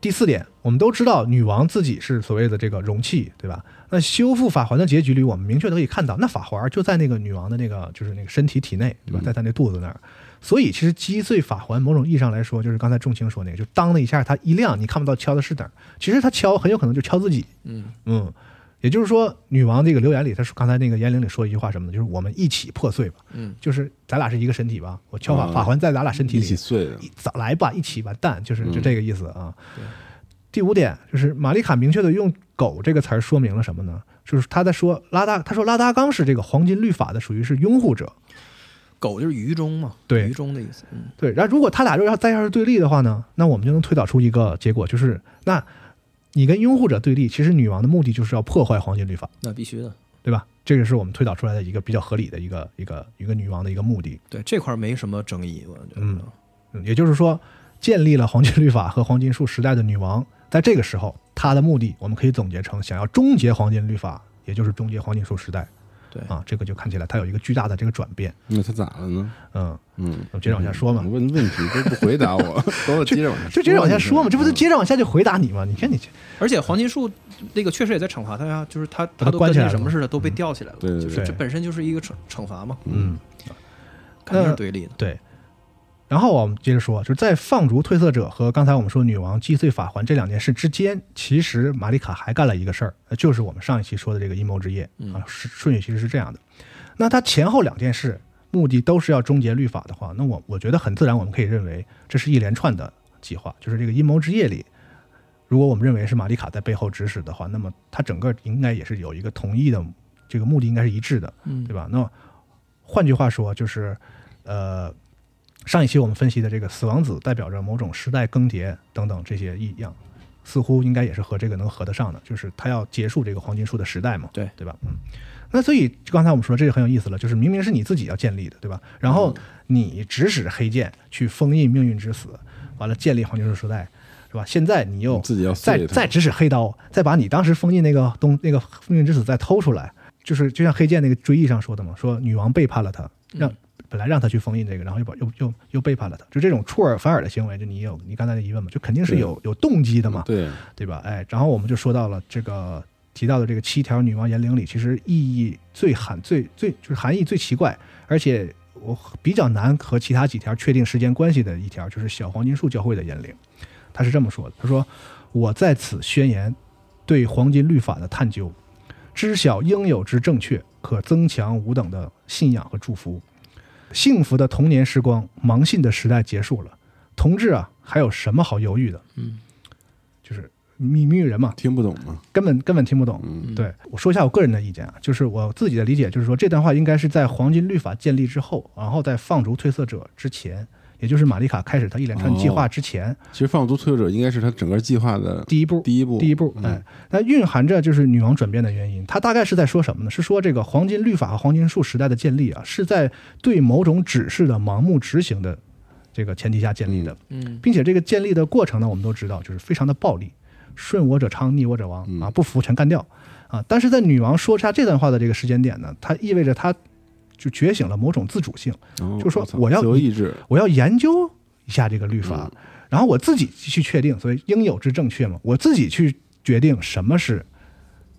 第四点，我们都知道女王自己是所谓的这个容器，对吧？那修复法环的结局里，我们明确的可以看到，那法环就在那个女王的那个就是那个身体体内，对吧？在她那肚子那儿。所以其实击碎法环，某种意义上来说，就是刚才仲卿说那个，就当的一下它一亮，你看不到敲的是哪儿。其实他敲很有可能就敲自己，嗯，嗯。也就是说，女王这个留言里，她说刚才那个言灵里说一句话什么呢？就是我们一起破碎吧，嗯，就是咱俩是一个身体吧，我敲法啊法环在咱俩身体里一，起碎来吧，一起完蛋，就是就嗯这个意思啊。对第五点就是玛丽卡明确的用“狗”这个词儿说明了什么呢？就是他在说拉达，他说拉达冈是这个黄金律法的属于是拥护者，狗就是愚忠嘛，对愚忠的意思。嗯，对。然后如果他俩要再要是对立的话呢，那我们就能推导出一个结果，就是那你跟拥护者对立，其实女王的目的就是要破坏黄金律法，那必须的。对吧？这个是我们推导出来的一个比较合理的一个一个一个女王的一个目的。对这块儿没什么争议，我觉得。嗯嗯，也就是说，建立了黄金律法和黄金树时代的女王，在这个时候，他的目的我们可以总结成想要终结黄金律法，也就是终结黄金树时代。对啊，这个就看起来他有一个巨大的这个转变。那他咋了呢？嗯，嗯，我接着往下说嘛问问题都不回答我，都接着往下，就接着往下说嘛，这不是嗯接着往下就回答你吗？你看你这而且黄金树那个确实也在惩罚他呀，就是他把他他都跟关起来什么似的，都被吊起来了，对对对就是这本身就是一个惩惩罚嘛，嗯。肯定是对立的。对。然后我们接着说，就是在放逐褪色者和刚才我们说女王击碎法环这两件事之间，其实玛丽卡还干了一个事儿，呃就是我们上一期说的这个阴谋之夜嗯啊，是顺序其实是这样的。那他前后两件事目的都是要终结律法的话，那我我觉得很自然，我们可以认为这是一连串的计划，就是这个阴谋之夜里。如果我们认为是玛丽卡在背后指使的话，那么他整个应该也是有一个同意的，这个目的应该是一致的。嗯对吧？那换句话说，就是呃，上一期我们分析的这个死亡子代表着某种时代更迭等等这些异样，似乎应该也是和这个能合得上的，就是他要结束这个黄金树的时代嘛，对对吧？嗯。那所以刚才我们说这个很有意思了，就是明明是你自己要建立的，对吧？然后你指使黑剑去封印命运之死，完了建立黄金树时代，是吧？现在你又你自己要再再指使黑刀，再把你当时封印那个东那个命运之死再偷出来，就是就像黑剑那个追忆上说的嘛，说女王背叛了他，让、本来让他去封印这个，然后又把又又又背叛了他，就这种出尔反尔的行为，就你有你刚才的疑问嘛，就肯定是有有动机的嘛，对，对吧？哎，然后我们就说到了这个提到的这个七条女王言灵里，其实意义最含最最就是含义最奇怪，而且我比较难和其他几条确定时间关系的一条，就是小黄金树教会的言灵。他是这么说的：“他说，我在此宣言对黄金律法的探究，知晓应有之正确，可增强吾等的信仰和祝福。幸福的童年时光，盲信的时代结束了。同志啊，还有什么好犹豫的？嗯，就是谜谜语人嘛，听不懂吗，根本根本听不懂。嗯对我说一下我个人的意见啊，就是我自己的理解，就是说这段话应该是在黄金律法建立之后，然后在放逐褪色者之前，也就是玛丽卡开始她一连串计划之前，其实放逐摧毁者应该是他整个计划的第一步。第一步，第一步，嗯哎，那蕴含着就是女王转变的原因。它大概是在说什么呢？是说这个黄金律法和黄金树时代的建立啊，是在对某种指示的盲目执行的这个前提下建立的。嗯并且这个建立的过程呢，我们都知道，就是非常的暴力，顺我者昌，逆我者亡嗯啊，不服全干掉啊。但是在女王说下这段话的这个时间点呢，它意味着她就觉醒了某种自主性，哦就说我要自由意志，我要研究一下这个律法，嗯然后我自己去确定，所以应有之正确嘛，我自己去决定什么是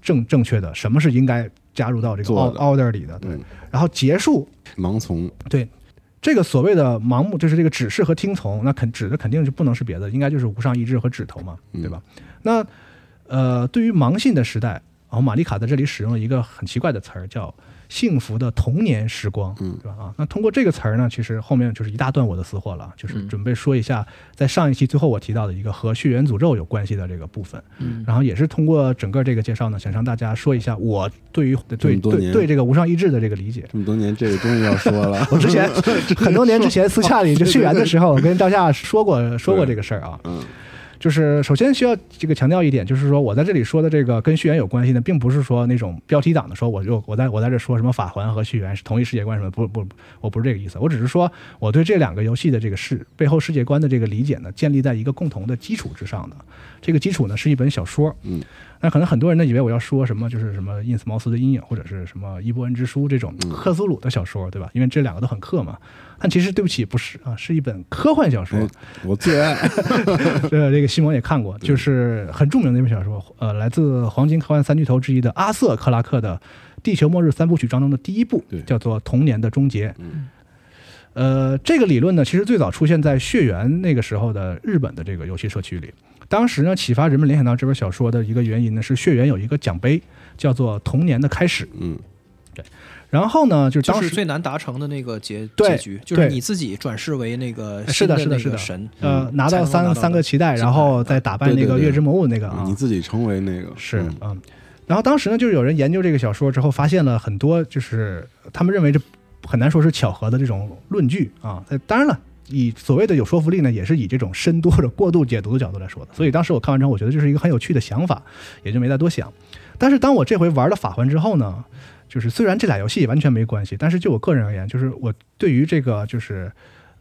正正确的，什么是应该加入到这个 order 里的，对，嗯然后结束盲从，对，这个所谓的盲目，就是这个指示和听从，那肯指的肯定就不能是别的，应该就是无上意志和指头嘛，嗯对吧？那呃，对于盲信的时代，然后玛丽卡在这里使用了一个很奇怪的词儿，叫“幸福的童年时光”，嗯对吧？啊，那通过这个词儿呢，其实后面就是一大段我的私货了，就是嗯准备说一下，在上一期最后我提到的一个和血缘诅咒有关系的这个部分。嗯然后也是通过整个这个介绍呢，想向大家说一下我对于对对对这个无上意志的这个理解。这么多年，这个终于要说了，我之前 很多年之前私下里就续缘的时候，我 跟赵夏说过说过这个事儿啊。嗯就是首先需要这个强调一点，就是说我在这里说的这个跟续缘有关系呢，并不是说那种标题党的说我就我在我在这说什么法环和续缘是同一世界观什么，不不，我不是这个意思，我只是说我对这两个游戏的这个世背后世界观的这个理解呢，建立在一个共同的基础之上的。这个基础呢是一本小说，嗯，那可能很多人呢以为我要说什么就是什么印斯茅斯的阴影或者是什么伊波恩之书这种嗯克苏鲁的小说，对吧？因为这两个都很克嘛。但其实对不起，不是啊，是一本科幻小说。哎我最爱，这 这个西蒙也看过，就是很著名的一本小说，呃，来自黄金科幻三巨头之一的阿瑟·克拉克的《地球末日三部曲》当中的第一部，叫做《童年的终结》。嗯呃，这个理论呢，其实最早出现在血缘那个时候的日本的这个游戏社区里。当时呢，启发人们联想到这本小说的一个原因呢，是血缘有一个奖杯，叫做“童年的开始。嗯”。对。然后呢，就就是当时最难达成的那个结对结局，就是你自己转世为那个是的是的是的。个神，呃拿到三拿到三个脐带，然后再打败那个月之魔物那个啊，你自己成为那个。是嗯。嗯，然后当时呢，就是有人研究这个小说之后，发现了很多，就是他们认为这很难说是巧合的这种论据啊。呃当然了，以所谓的有说服力呢，也是以这种深度或者过度解读的角度来说的。所以当时我看完之后，我觉得这是一个很有趣的想法，也就没再多想。但是当我这回玩了法环之后呢，就是虽然这俩游戏完全没关系，但是就我个人而言，就是我对于这个就是。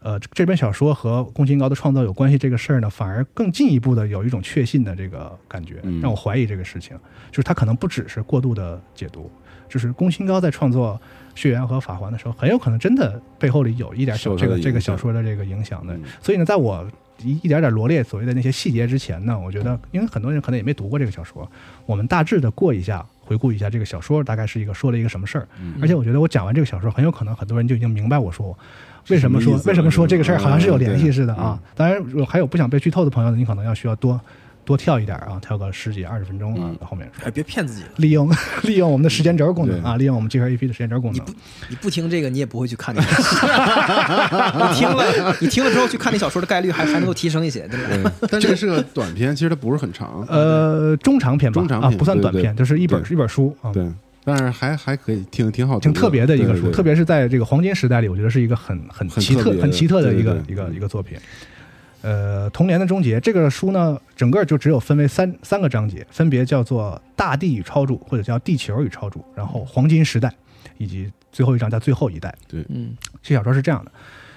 呃，这本小说和宫崎英高的创造有关系这个事儿呢，反而更进一步的有一种确信的这个感觉，嗯让我怀疑这个事情，就是它可能不只是过度的解读，就是宫心高在创作《血缘》和《法环》的时候，很有可能真的背后里有一点小这个这个小说的这个影响的。嗯所以呢，在我一一点点罗列所谓的那些细节之前呢，我觉得，因为很多人可能也没读过这个小说，我们大致的过一下，回顾一下这个小说大概是一个说了一个什么事儿。嗯而且我觉得我讲完这个小说，很有可能很多人就已经明白我说为什么说为什么说这个事儿嗯好像是有联系似的啊。当然，还有不想被剧透的朋友呢，你可能要需要多多跳一点啊，跳个十几二十分钟啊，后面说。哎，别骗自己了。利用 利用我们的时间轴功能啊，利用我们 G 和 AP 的时间轴功能。你不听这个，你也不会去看那个。你听了，你听了之后去看那小说的概率还还能够提升一些，对吧？对，但这个是个短篇，其实它不是很长，呃，中长篇吧，啊，中长篇不算短篇，就是一本对一本书啊。对，但是还还可以，挺挺好读，挺特别的一个书，对对特别是在这个黄金时代里，我觉得是一个很很奇特、很特很奇特的一个对对对一个一个作品。呃，童年的终结这个书呢，整个就只有分为三三个章节，分别叫做《大地与超主》或者叫《地球与超主》，然后黄金时代，以及最后一章叫最后一代。对嗯这小说是这样的，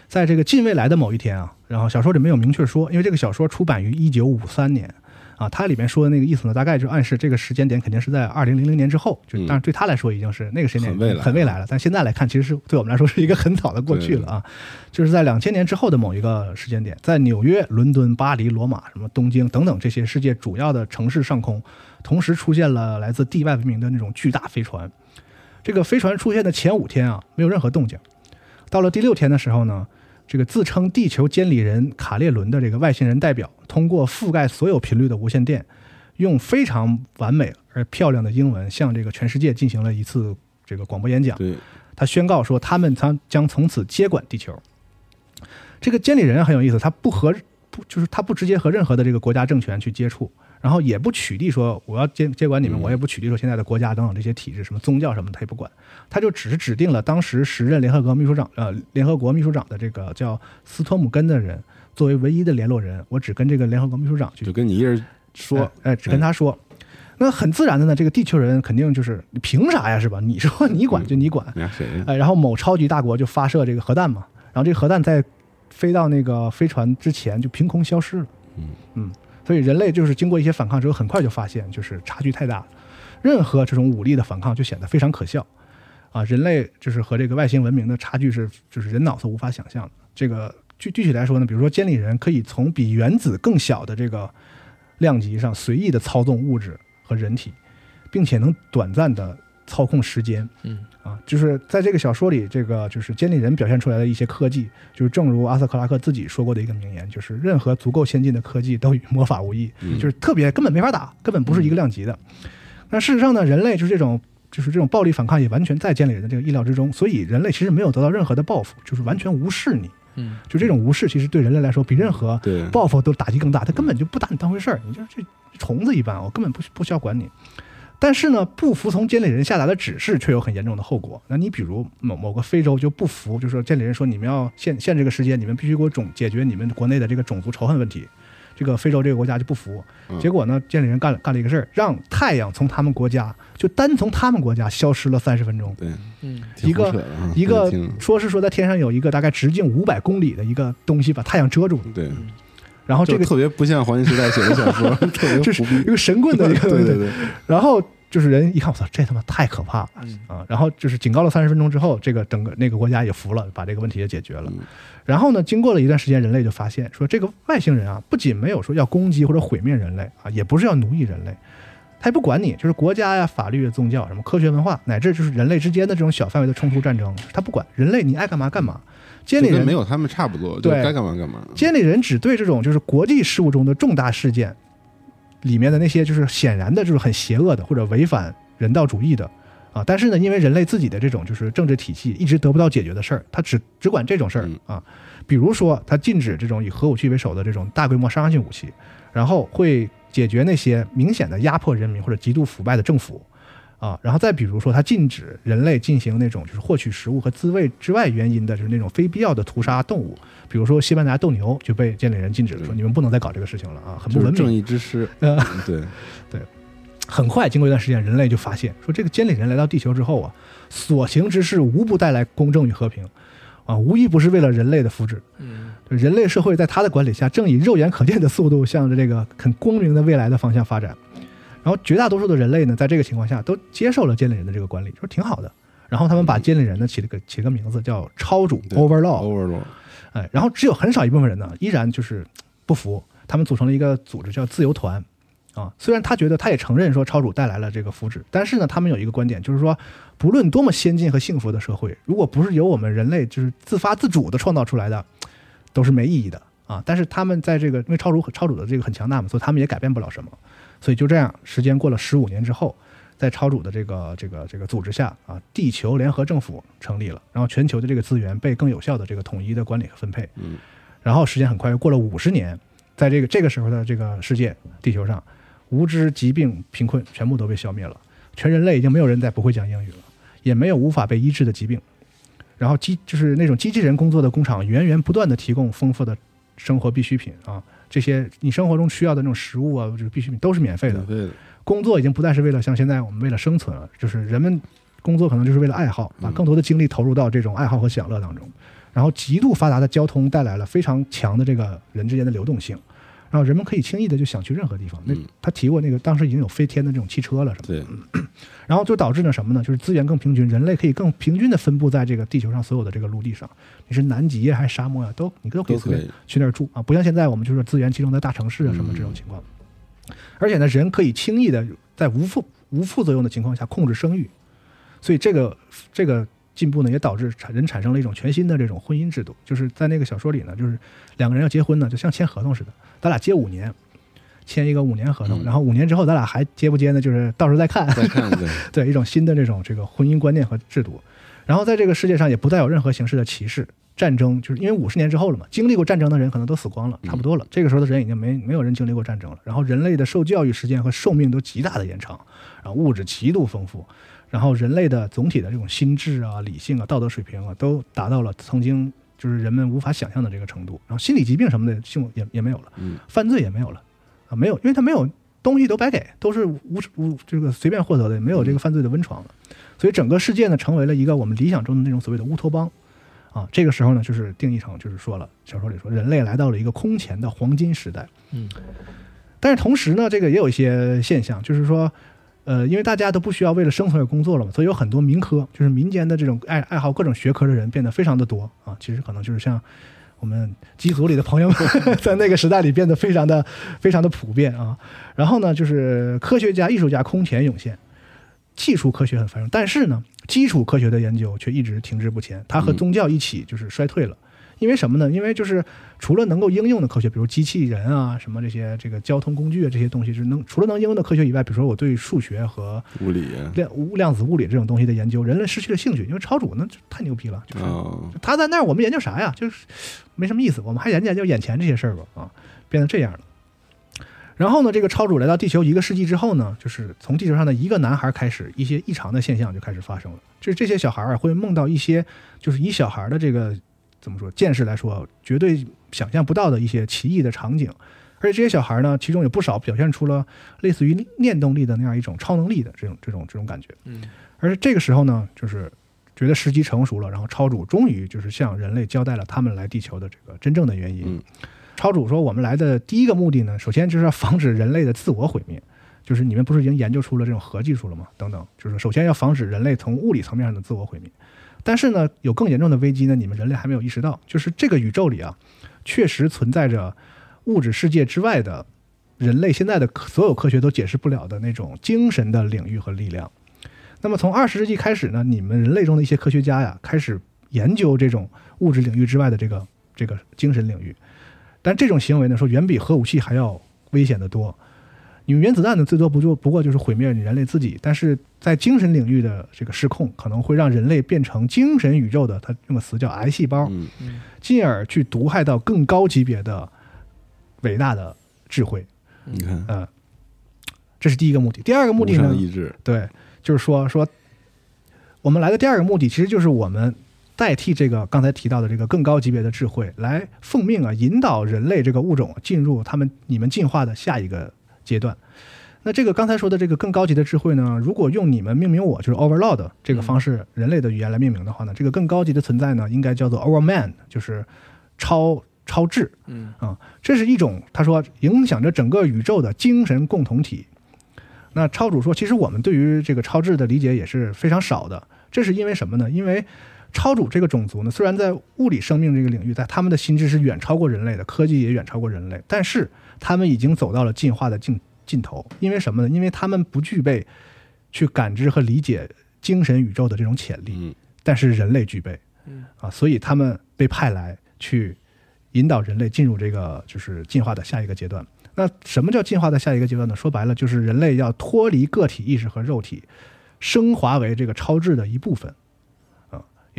在这个近未来的某一天啊，然后小说里没有明确说，因为这个小说出版于一九五三年啊，它里面说的那个意思呢，大概就暗示这个时间点肯定是在二零零零年之后，就嗯但是对他来说已经是那个时间点很未来很未来了，但现在来看，其实是对我们来说是一个很早的过去了啊，就是在两千年之后的某一个时间点，在纽约、伦敦、巴黎、罗马、什么东京等等这些世界主要的城市上空，同时出现了来自地外文明的那种巨大飞船。这个飞船出现的前五天啊，没有任何动静。到了第六天的时候呢，这个自称地球监理人卡列伦的这个外星人代表，通过覆盖所有频率的无线电，用非常完美而漂亮的英文向这个全世界进行了一次这个广播演讲。对，他宣告说，他们将将从此接管地球。这个监理人很有意思，他不和不就是他不直接和任何的这个国家政权去接触，然后也不取缔说我要接接管你们，嗯我也不取缔说现在的国家等等这些体制，什么宗教什么他也不管，他就只是指定了当时时任联合国秘书长呃联合国秘书长的这个叫斯托姆根的人作为唯一的联络人，我只跟这个联合国秘书长去就跟你一人说哎，哎只跟他说。那很自然的呢，这个地球人肯定就是你凭啥呀，是吧？你说你管就你管？哎，然后某超级大国就发射这个核弹嘛，然后这个核弹在飞到那个飞船之前就凭空消失了。嗯所以人类就是经过一些反抗之后，很快就发现就是差距太大了，任何这种武力的反抗就显得非常可笑。啊，人类就是和这个外星文明的差距是就是人脑子无法想象的。这个具具体来说呢，比如说监理人可以从比原子更小的这个量级上随意的操纵物质和人体，并且能短暂的操控时间。嗯啊，就是在这个小说里，这个就是监理人表现出来的一些科技，就是正如阿瑟克拉克自己说过的一个名言，就是任何足够先进的科技都与魔法无异，嗯就是特别根本没法打，根本不是一个量级的。那事实上呢，人类就是这种。就是这种暴力反抗也完全在监理人的这个意料之中，所以人类其实没有得到任何的报复，就是完全无视你。嗯就这种无视，其实对人类来说比任何，报复都打击更大，他根本就不把你当回事儿，你就是这虫子一般，我根本不不需要管你。但是呢，不服从监理人下达的指示，却有很严重的后果。那你比如某某个非洲就不服，就说监理人说你们要限限这个时间，你们必须给我种解决你们国内的这个种族仇恨问题。这个非洲这个国家就不服，嗯结果呢，监理人干了干了一个事儿，让太阳从他们国家就单从他们国家消失了三十分钟。对，嗯一个一个说是说在天上有一个大概直径五百公里的一个东西把太阳遮住了，对，然后这个特别不像黄金时代写的小说，特别就是一。个神棍的一个，对对对，然后就是人一看，我操，这他妈太可怕了嗯啊！然后就是警告了三十分钟之后，这个整个那个国家也服了，把这个问题也解决了嗯。然后呢，经过了一段时间，人类就发现说，这个外星人啊，不仅没有说要攻击或者毁灭人类啊，也不是要奴役人类，他也不管你，就是国家呀、法律、宗教、什么科学文化，乃至就是人类之间的这种小范围的冲突战争，他不管，人类你爱干嘛干嘛。监理人没有他们差不多，对该干嘛干嘛。监理人只对这种就是国际事务中的重大事件里面的那些就是显然的就是很邪恶的或者违反人道主义的啊，但是呢，因为人类自己的这种就是政治体系一直得不到解决的事儿，他只只管这种事儿嗯啊，比如说他禁止这种以核武器为首的这种大规模杀伤性武器，然后会解决那些明显的压迫人民或者极度腐败的政府。啊，然后再比如说，他禁止人类进行那种就是获取食物和自卫之外原因的，就是那种非必要的屠杀动物，比如说西班牙斗牛就被监理人禁止了，说嗯你们不能再搞这个事情了啊，很不文明正。义之师，呃，对，很快经过一段时间，人类就发现说，这个监理人来到地球之后啊，所行之事无不带来公正与和平，啊，无一不是为了人类的福祉。嗯人类社会在他的管理下，正以肉眼可见的速度向着这个很光明的未来的方向发展。然后绝大多数的人类呢，在这个情况下都接受了监理人的这个管理，说挺好的。然后他们把监理人呢起了个起了个名字叫超主 Overlord，Overlord，哎，然后只有很少一部分人呢，依然就是不服，他们组成了一个组织叫自由团，啊，虽然他觉得他也承认说超主带来了这个福祉，但是呢，他们有一个观点，就是说，不论多么先进和幸福的社会，如果不是由我们人类就是自发自主的创造出来的，都是没意义的啊。但是他们在这个因为超主超主的这个很强大嘛，所以他们也改变不了什么，所以就这样，时间过了十五年之后。在超主的这个这个这个组织下啊，地球联合政府成立了，然后全球的这个资源被更有效的这个统一的管理和分配。嗯，然后时间很快又过了五十年，在这个这个时候的这个世界地球上，无知、疾病、贫困全部都被消灭了，全人类已经没有人再不会讲英语了，也没有无法被医治的疾病。然后机就是那种机器人工作的工厂，源源不断的提供丰富的生活必需品啊，这些你生活中需要的那种食物啊，就是必需品都是免费的免。费的，工作已经不再是为了像现在我们为了生存了，就是人们工作可能就是为了爱好，把更多的精力投入到这种爱好和享乐当中。然后极度发达的交通带来了非常强的这个人之间的流动性，然后人们可以轻易的就想去任何地方。那嗯他提过那个当时已经有飞天的这种汽车了什么的，对，然后就导致呢什么呢？就是资源更平均，人类可以更平均的分布在这个地球上所有的这个陆地上。你是南极呀还是沙漠呀，都你都可以去那儿住啊，不像现在我们就是资源集中在大城市啊什么这种情况。而且呢，人可以轻易的在无副无副作用的情况下控制生育，所以这个这个进步呢，也导致产人产生了一种全新的这种婚姻制度。就是在那个小说里呢，就是两个人要结婚呢，就像签合同似的，咱俩接五年，签一个五年合同，嗯然后五年之后咱俩还接不接呢？就是到时候再看。再看 对，对一种新的这种这个婚姻观念和制度。然后在这个世界上也不再有任何形式的歧视、战争，就是因为五十年之后了嘛，经历过战争的人可能都死光了，差不多了。这个时候的人已经没没有人经历过战争了。然后人类的受教育时间和寿命都极大的延长，然后物质极度丰富，然后人类的总体的这种心智啊、理性啊、道德水平啊，都达到了曾经就是人们无法想象的这个程度。然后心理疾病什么的性也也没有了，嗯，犯罪也没有了啊，没有，因为他没有东西都白给，都是无无这个随便获得的，没有这个犯罪的温床了。所以整个世界呢，成为了一个我们理想中的那种所谓的乌托邦啊。这个时候呢，就是定义成就是说了，小说里说人类来到了一个空前的黄金时代。嗯，但是同时呢，这个也有一些现象，就是说。呃，因为大家都不需要为了生存而工作了嘛，所以有很多民科，就是民间的这种爱爱好各种学科的人变得非常的多啊。其实可能就是像我们机组里的朋友们，在那个时代里变得非常的非常的普遍啊。然后呢，就是科学家、艺术家空前涌现，技术科学很繁荣，但是呢，基础科学的研究却一直停滞不前，它和嗯宗教一起就是衰退了。因为什么呢？因为就是除了能够应用的科学，比如机器人啊，什么这些这个交通工具啊这些东西，是能除了能应用的科学以外，比如说我对数学和物理量量子物理这种东西的研究，人类失去了兴趣，因为超主那就太牛逼了，就是、哦，他在那儿，我们研究啥呀？就是没什么意思，我们还研究研究眼前这些事儿吧啊，变成这样了。然后呢，这个超主来到地球一个世纪之后呢，就是从地球上的一个男孩开始，一些异常的现象就开始发生了。就是这些小孩儿，会梦到一些，就是以小孩的这个怎么说见识来说，绝对想象不到的一些奇异的场景。而且这些小孩呢，其中有不少表现出了类似于念动力的那样一种超能力的这种这种这种感觉。嗯，而这个时候呢，就是觉得时机成熟了，然后超主终于就是向人类交代了他们来地球的这个真正的原因。嗯超主说，我们来的第一个目的呢，首先就是要防止人类的自我毁灭。就是你们不是已经研究出了这种核技术了吗？等等，就是首先要防止人类从物理层面上的自我毁灭。但是呢，有更严重的危机呢，你们人类还没有意识到，就是这个宇宙里啊，确实存在着物质世界之外的人类现在的所有科学都解释不了的那种精神的领域和力量。那么从二十世纪开始呢，你们人类中的一些科学家呀，开始研究这种物质领域之外的这个这个精神领域。但这种行为呢，说远比核武器还要危险得多。你们原子弹呢，最多不就不过就是毁灭你人类自己，但是在精神领域的这个失控，可能会让人类变成精神宇宙的，它用个词叫癌细胞，嗯进而去毒害到更高级别的伟大的智慧。你看嗯、这是第一个目的。第二个目的呢，意志，对，就是说说我们来的第二个目的，其实就是我们代替这个刚才提到的这个更高级别的智慧，来奉命啊，引导人类这个物种进入他们你们进化的下一个阶段。那这个刚才说的这个更高级的智慧呢，如果用你们命名我就是 Overlord 这个方式，人类的语言来命名的话呢，这个更高级的存在呢，应该叫做 Overman，就是超超智。嗯啊，这是一种他说影响着整个宇宙的精神共同体。那超主说，其实我们对于这个超智的理解也是非常少的，这是因为什么呢？因为超主这个种族呢，虽然在物理生命这个领域，在他们的心智是远超过人类的，科技也远超过人类，但是他们已经走到了进化的尽尽头。因为什么呢？因为他们不具备去感知和理解精神宇宙的这种潜力，嗯但是人类具备嗯，啊，所以他们被派来去引导人类进入这个就是进化的下一个阶段。那什么叫进化的下一个阶段呢？说白了，就是人类要脱离个体意识和肉体，升华为这个超智的一部分。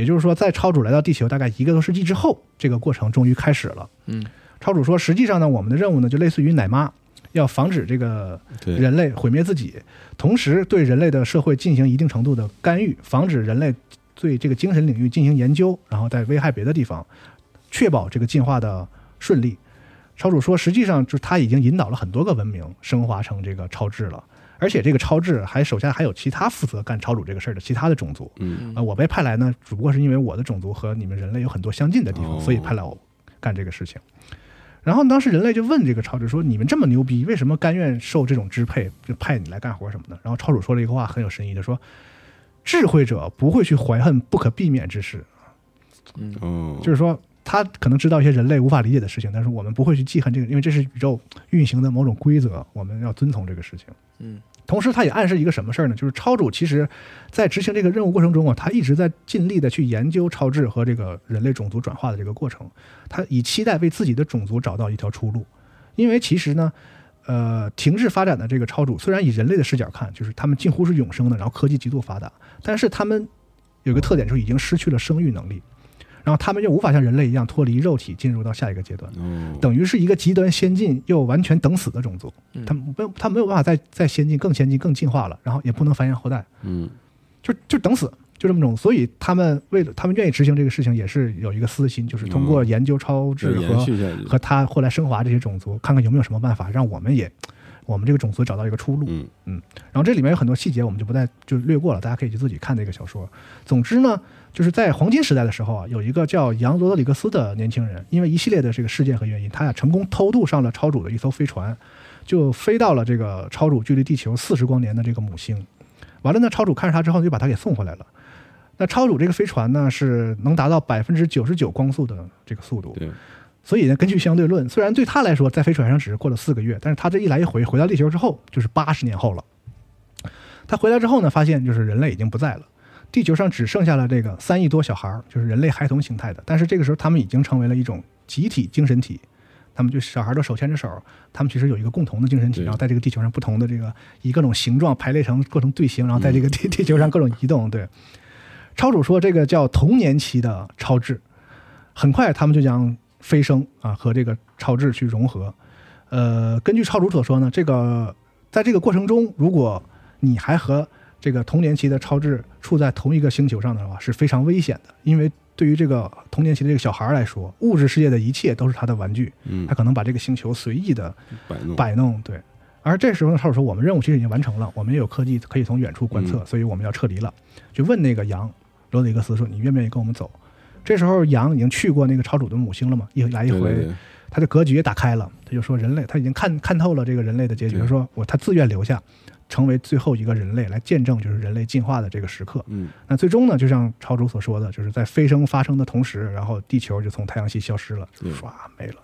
啊，也就是说，在超主来到地球大概一个多世纪之后，这个过程终于开始了。嗯超主说，实际上呢，我们的任务呢，就类似于奶妈，要防止这个对，人类毁灭自己，同时对人类的社会进行一定程度的干预，防止人类对这个精神领域进行研究，然后再危害别的地方，确保这个进化的顺利。超主说，实际上就是他已经引导了很多个文明升华成这个超智了，而且这个超智还手下还有其他负责干超主这个事儿的其他的种族。嗯啊，我被派来呢，只不过是因为我的种族和你们人类有很多相近的地方，哦所以派来我干这个事情。然后当时人类就问这个超主说：“你们这么牛逼，为什么甘愿受这种支配，就派你来干活什么的？”然后超主说了一个话很有深意的说：“智慧者不会去怀恨不可避免之事，嗯哦，就是说他可能知道一些人类无法理解的事情，但是我们不会去记恨这个，因为这是宇宙运行的某种规则，我们要遵从这个事情。”嗯同时，他也暗示一个什么事儿呢？就是超主其实，在执行这个任务过程中啊，他一直在尽力的去研究超智和这个人类种族转化的这个过程，他以期待为自己的种族找到一条出路。因为其实呢，呃，停滞发展的这个超主，虽然以人类的视角看，就是他们近乎是永生的，然后科技极度发达，但是他们有个特点，就是已经失去了生育能力，然后他们又无法像人类一样脱离肉体进入到下一个阶段。哦，等于是一个极端先进又完全等死的种族，嗯他们没有他没有办法再再先进、更先进、更进化了，然后也不能繁衍后代，嗯就就等死，就这么种。所以他们为了他们愿意执行这个事情，也是有一个私心，就是通过研究超智和、和他后来升华这些种族，看看有没有什么办法让我们也我们这个种族找到一个出路。嗯然后这里面有很多细节，我们就不再就略过了，大家可以去自己看这个小说。总之呢，就是在黄金时代的时候啊，有一个叫杨罗德里格斯的年轻人，因为一系列的这个事件和原因，他呀成功偷渡上了超主的一艘飞船，就飞到了这个超主距离地球四十光年的这个母星。完了呢，超主看着他之后就把他给送回来了。那超主这个飞船呢是能达到百分之九十九光速的这个速度，对，所以呢，根据相对论，虽然对他来说在飞船上只是过了四个月，但是他这一来一回回到地球之后，就是八十年后了。他回来之后呢，发现就是人类已经不在了，地球上只剩下了这个三亿多小孩儿，就是人类孩童形态的。但是这个时候，他们已经成为了一种集体精神体，他们就小孩都手牵着手，他们其实有一个共同的精神体，然后在这个地球上不同的这个以各种形状排列成各种队形，然后在这个地地球上各种移动。对，超主说这个叫童年期的超智，很快他们就将飞升啊和这个超智去融合。呃，根据超主所说呢，这个在这个过程中，如果你还和这个童年期的超智处在同一个星球上的话，是非常危险的，因为对于这个童年期的这个小孩儿来说，物质世界的一切都是他的玩具，嗯他，可能把这个星球随意的摆弄，摆弄，对。而这时候呢，超主说：“我们任务其实已经完成了，我们也有科技可以从远处观测，嗯所以我们要撤离了。”就问那个羊罗德里格斯说：“你愿不愿意跟我们走？”这时候羊已经去过那个超主的母星了嘛，一来一回，对对对他的格局也打开了，他就说人类他已经看看透了这个人类的结局，他说我他自愿留下，成为最后一个人类来见证就是人类进化的这个时刻。嗯那最终呢，就像超主所说的，就是在飞升发生的同时，然后地球就从太阳系消失了，对唰没了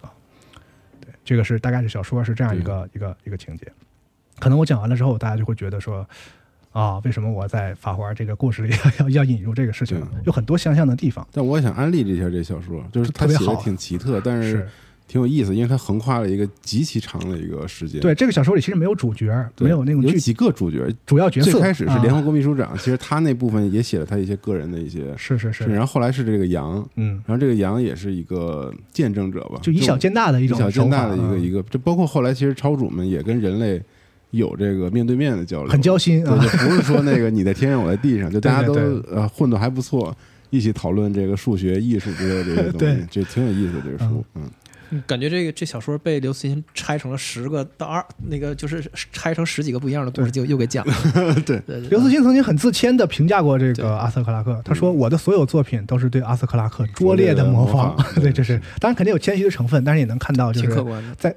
啊。对，这个是大概是小说是这样一个一个一个情节。可能我讲完了之后，大家就会觉得说。啊，为什么我在法华这个故事里要要 要引入这个事情呢？有很多相像的地方，但我也想安利一下这小说，就是他写的特别好挺奇特，但是是挺有意思，因为它横跨了一个极其长的一个时间。对这个小说里其实没有主角，没有那种剧有几个主角，主要角色。最开始是联合啊国秘书长，其实他那部分也写了他一些个人的一些是是，是，然后后来是这个羊，嗯，然后这个羊也是一个见证者吧，就以小见大的一种以小见大的一个一个，这包括后来其实超主们也跟人类有这个面对面的交流，很交心，啊就。不是说那个你在天上我在地上，就大家都呃混的还不错，一起讨论这个数学、艺术之类的这些东西，这挺有意思的这个书，嗯嗯感觉这个这小说被刘慈欣拆成了十个到二，那个就是拆成十几个不一样的故事，就又给讲了。对对，刘慈欣曾经很自谦的评价过这个阿瑟克拉克，他说：“我的所有作品都是对阿瑟克拉克拙劣的模仿。对，这是当然肯定有谦虚的成分，但是也能看到就是挺客观的。在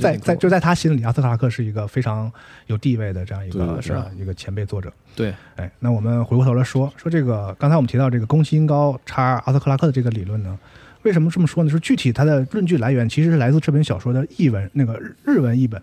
在在就在他心里，阿瑟克拉克是一个非常有地位的这样一个是吧一个前辈作者。对哎，那我们回过头来说说这个，刚才我们提到这个宫崎英高插阿瑟克拉克的这个理论呢，为什么这么说呢？就是具体它的论据来源其实是来自这本小说的译文，那个日日文译本。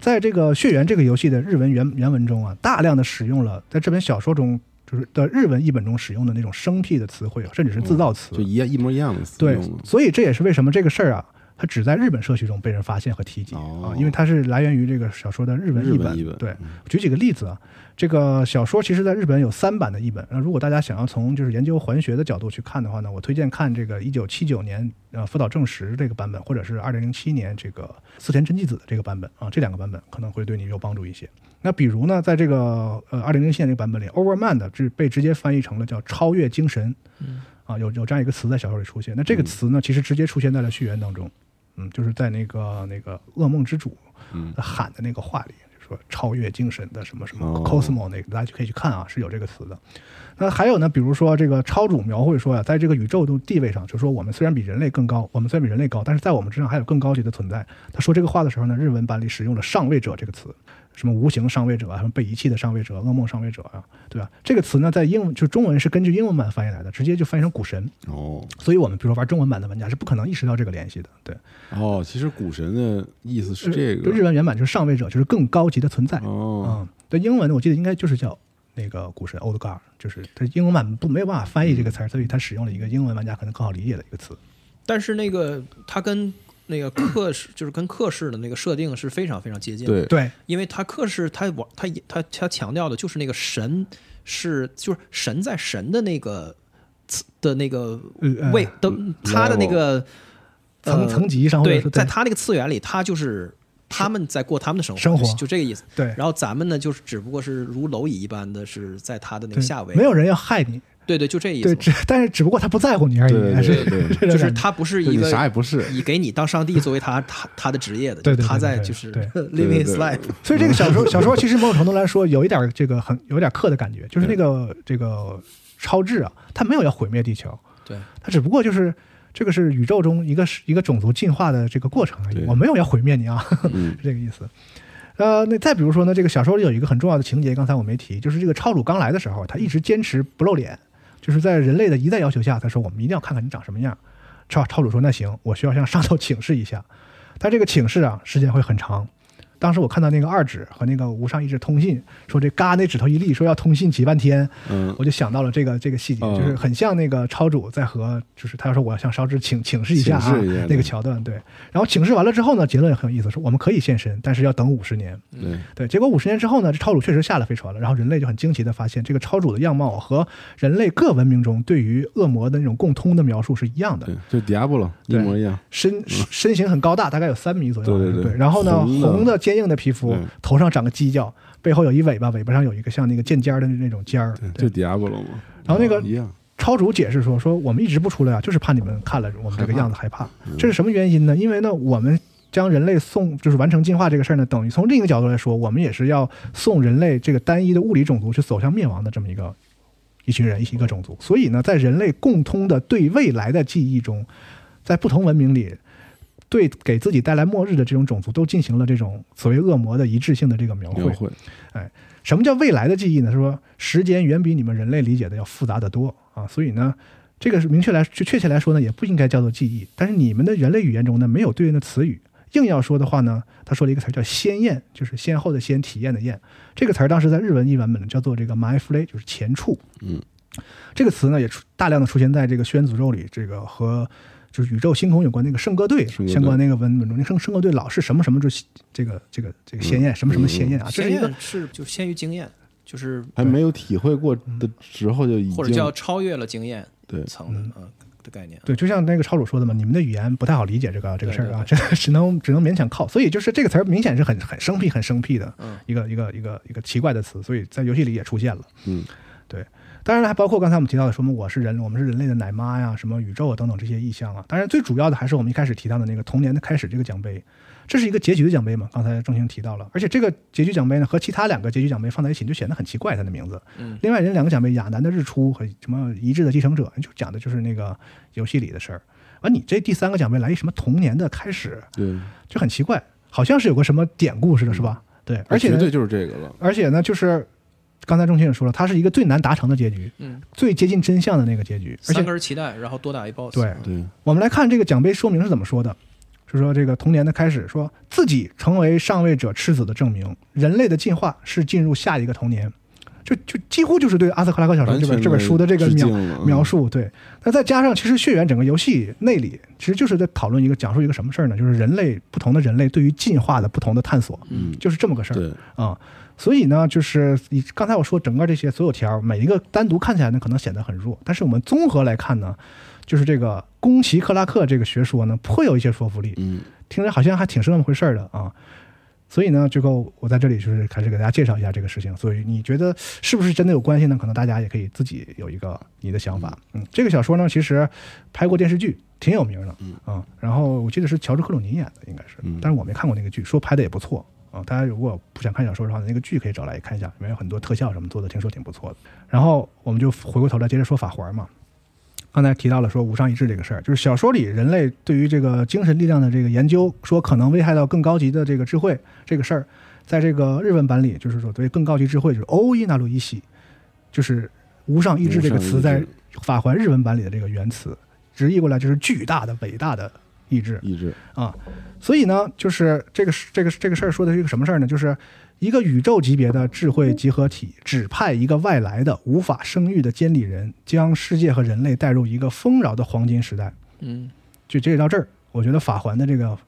在这个《血缘》这个游戏的日文原原文中啊，大量的使用了在这本小说中就是的日文译本中使用的那种生僻的词汇，甚至是自造词。就一样一模一样的词对，所以这也是为什么这个事儿啊，它只在日本社区中被人发现和提及、哦啊，因为它是来源于这个小说的日文译本。日文译本对嗯，举几个例子啊，这个小说其实在日本有三版的译本。那如果大家想要从就是研究环学的角度去看的话呢，我推荐看这个一九七九年呃福岛正实这个版本，或者是二零零七年这个四田真纪子的这个版本啊，这两个版本可能会对你有帮助一些。那比如呢，在这个呃二零零七年这个版本里，Overman 的是被直接翻译成了叫超越精神，嗯啊，有有这样一个词在小说里出现。那这个词呢，其实直接出现在了序言当中，嗯，就是在那个那个噩梦之主嗯喊的那个话里，就说超越精神的什么什么哦 cosmo 那个，大家就可以去看啊，是有这个词的。那还有呢，比如说这个超主描绘说呀、在这个宇宙的地位上，就说我们虽然比人类更高，我们虽然比人类高，但是在我们之上还有更高级的存在。他说这个话的时候呢，日文版里使用了“上位者”这个词，什么无形上位者啊，什么被遗弃的上位者、噩梦上位者啊，对吧？这个词呢，在英文就中文是根据英文版翻译来的，直接就翻译成股神。哦所以我们比如说玩中文版的玩家是不可能意识到这个联系的，对。哦，其实股神的意思是这个就日文原版就是上位者，就是更高级的存在。哦嗯，对，英文我记得应该就是叫那个股神 Old God，就是它英文版不没有办法翻译这个词儿，所以它使用了一个英文玩家可能更好理解的一个词。但是那个它跟那个克氏 就是跟克氏的那个设定是非常非常接近的。对对，因为他克氏他往他他他强调的就是那个神是就是神在神的那个次的那个呃位的他的那个层呃层级上对，在他那个次元里，他就是他们在过他们的生活，生活就就这个意思。对然后咱们呢，就是只不过是如蝼蚁一般的，是在他的那个下位。没有人要害你，对对，就这意对，思。只但是只不过他不在乎你而已，对对还是就是他不是就你一个啥也不是以给你当上帝作为他他他的职业的，对对对他在对对就是对。living his 对 life。所以这个小说 小说其实某种程度来说有一点这个很有点克的感觉，就是那个这个超智啊，他没有要毁灭地球，对，他只不过就是这个是宇宙中一个一个种族进化的这个过程而已，我没有要毁灭你啊，嗯。是这个意思。呃，那再比如说呢，这个小说里有一个很重要的情节，刚才我没提，就是这个超主刚来的时候，他一直坚持不露脸，就是在人类的一再要求下，他说我们一定要看看你长什么样。超超主说那行，我需要向上头 请示一下，他这个请示啊，时间会很长。当时我看到那个二指和那个无上意志通信，说这嘎那指头一立，说要通信几半天，嗯。我就想到了这个这个细节，哦就是很像那个超主在和，就是他说我要向烧之请请示一下啊那个桥段，对。然后请示完了之后呢，结论也很有意思，说我们可以现身，但是要等五十年。对。对，结果五十年之后呢，这超主确实下了飞船了，然后人类就很惊奇的发现，这个超主的样貌和人类各文明中对于恶魔的那种共通的描述是一样的。对，，就 Diablo 一对模一样，身身形很高大，大概有三米左右，对对对。对然后呢，红的。红的坚硬的皮肤对，头上长个犄角，背后有一尾巴，尾巴上有一个像那个剑尖儿的那种尖儿，对，就 Diablo 嘛，然后那个，超主解释说：“说我们一直不出来啊，就是怕你们看了我们这个样子害怕。这是什么原因呢？因为呢，我们将人类送就是完成进化这个事儿呢，等于从另一个角度来说，我们也是要送人类这个单一的物理种族去走向灭亡的这么一个一群人一一个种族。所以呢，在人类共通的对未来的记忆中，在不同文明里。”对给自己带来末日的这种种族都进行了这种所谓恶魔的一致性的这个描绘描，绘，什么叫未来的记忆呢？是说时间远比你们人类理解的要复杂得多啊，所以呢，这个是明确来就确切来说呢，也不应该叫做记忆。但是你们的人类语言中呢，没有对应的词语。硬要说的话呢，他说了一个词儿叫“先验”，就是先后的先，体验的验。这个词儿当时在日文译版本呢叫做这个 “my f l a y 就是前处。嗯，这个词呢也出大量的出现在这个《轩辕诅咒》里，这个和就是宇宙星空有关那个圣歌队相关那个文本中，那圣圣歌队老是什么什么就是这个这个这个鲜艳，什么什么鲜艳啊，这是一个是就先于经验，就是还没有体会过的时候就已经或者叫超越了经验对层的嗯的概念。对，就像那个超主说的嘛，你们的语言不太好理解这个这个事儿啊，对这只能只能勉强靠。所以就是这个词儿明显是很很生僻、很生僻的嗯一个一个一个一个奇怪的词，所以在游戏里也出现了。嗯，当然了，还包括刚才我们提到的什么我是人，我们是人类的奶妈呀，什么宇宙啊等等这些意象啊。当然，最主要的还是我们一开始提到的那个童年的开始这个奖杯，这是一个结局的奖杯嘛？刚才钟兴提到了，而且这个结局奖杯呢和其他两个结局奖杯放在一起就显得很奇怪，它的名字。嗯另外人两个奖杯，亚楠的日出和什么一致的继承者，就讲的就是那个游戏里的事儿。而你这第三个奖杯来一什么童年的开始，对，就很奇怪，好像是有个什么典故似的，是吧？对，而且绝对就是这个了。而且呢，就是刚才钟情也说了，它是一个最难达成的结局，嗯，最接近真相的那个结局。而三且根脐带，然后多打一 boss。对对，我们来看这个奖杯说明是怎么说的，是说这个童年的开始，说自己成为上位者赤子的证明，人类的进化是进入下一个童年，就就几乎就是对阿瑟克拉克小说这本这本书的这个描描述。对，那再加上其实血缘整个游戏内里其实就是在讨论一个讲述一个什么事儿呢？就是人类不同的人类对于进化的不同的探索，嗯，就是这么个事儿。对，啊、所以呢，就是你刚才我说整个这些所有条，每一个单独看起来呢，可能显得很弱，但是我们综合来看呢，就是这个宫崎克拉克这个学说呢，颇有一些说服力，嗯，听着好像还挺是那么回事儿的啊。所以呢，最后我在这里就是开始给大家介绍一下这个事情。所以你觉得是不是真的有关系呢？可能大家也可以自己有一个你的想法。嗯，这个小说呢，其实拍过电视剧，挺有名的。嗯啊，然后我记得是乔治克鲁尼演的，应该是嗯，但是我没看过那个剧，说拍的也不错啊。大家如果不想看小说的话，那个剧可以找来看一下，里面有很多特效什么做的，听说挺不错的。然后我们就回过头来接着说法环嘛。刚才提到了说无上意志这个事儿，就是小说里人类对于这个精神力量的这个研究，说可能危害到更高级的这个智慧这个事儿，在这个日文版里，就是说对更高级智慧就是欧伊纳鲁伊西，就是无上意志这个词在法环日文版里的这个原词，直译过来就是巨大的、伟大的意志。意志，啊，所以呢，就是这个这个这个事儿说的是一个什么事儿呢？就是一个宇宙级别的智慧集合体指派一个外来的无法生育的监理人，将世界和人类带入一个丰饶的黄金时代。嗯就截止到这儿，我觉得法环的这个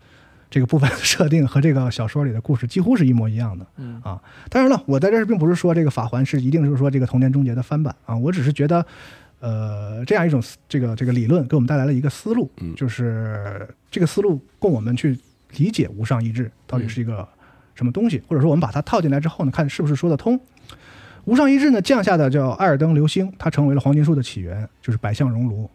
这个部分的设定和这个小说里的故事几乎是一模一样的。嗯啊，当然了，我在这儿并不是说这个法环是一定是说这个童年终结的翻版啊，我只是觉得，呃，这样一种这个这个理论给我们带来了一个思路，嗯就是这个思路供我们去理解无上意志到底是一个什么东西，或者说我们把它套进来之后呢，看是不是说得通。无上意志呢降下的叫艾尔登流星，它成为了黄金树的起源，就是百象熔炉。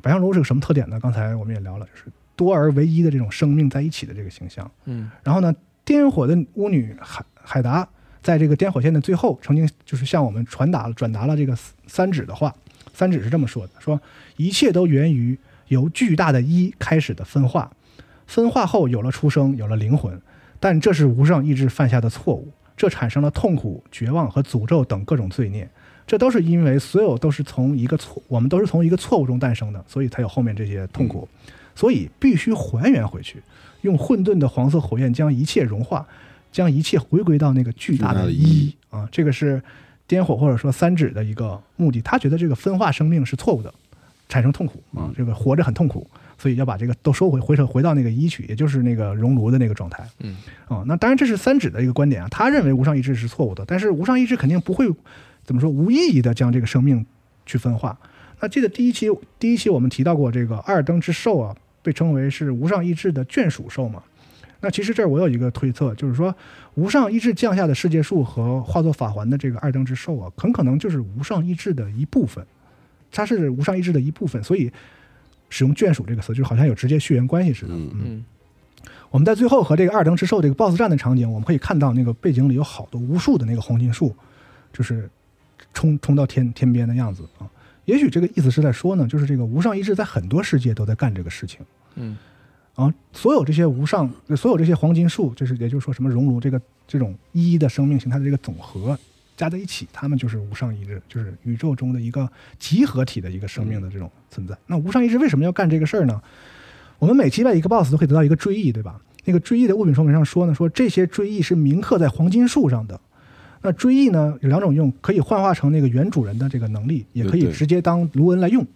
百象熔炉是个什么特点呢？刚才我们也聊了，就是多而唯一的这种生命在一起的这个形象。嗯然后呢，颠火的巫女海海达在这个颠火线的最后，曾经就是向我们传达了转达了这个三指的话。三指是这么说的：说一切都源于由巨大的一开始的分化，分化后有了出生，有了灵魂，但这是无上意志犯下的错误，这产生了痛苦、绝望和诅咒等各种罪孽。这都是因为所有都是从一个错，我们都是从一个错误中诞生的，所以才有后面这些痛苦。所以必须还原回去，用混沌的黄色火焰将一切融化，将一切回归到那个巨大的一啊，这个是颠火或者说三指的一个目的。他觉得这个分化生命是错误的，产生痛苦啊，这个活着很痛苦，所以要把这个都收回，回头回到那个一去，也就是那个熔炉的那个状态。嗯啊，那当然这是三指的一个观点啊，他认为无上意志是错误的，但是无上意志肯定不会怎么说无意义的将这个生命去分化。那记得第一期第一期我们提到过这个阿尔登之兽啊，被称为是无上意志的眷属兽嘛。那其实这儿我有一个推测，就是说无上意志降下的世界树和化作法环的这个二灯之兽啊，很可能就是无上意志的一部分，它是无上意志的一部分，所以使用眷属这个词，就好像有直接血缘关系似的。嗯嗯我们在最后和这个二灯之兽这个 BOSS 战的场景，我们可以看到那个背景里有好多无数的那个黄金树，就是冲冲到天天边的样子啊。也许这个意思是在说呢，就是这个无上意志在很多世界都在干这个事情嗯啊。所有这些无上，所有这些黄金树，就是也就是说什么熔炉这个这种一一的生命形态的这个总和加在一起，它们就是无上意志，就是宇宙中的一个集合体的一个生命的这种存在。那无上意志为什么要干这个事儿呢？我们每击败一个 BOSS 都可以得到一个追忆，对吧？那个追忆的物品说明上说呢，说这些追忆是铭刻在黄金树上的。那追忆呢有两种用，可以幻化成那个原主人的这个能力，也可以直接当卢恩来用。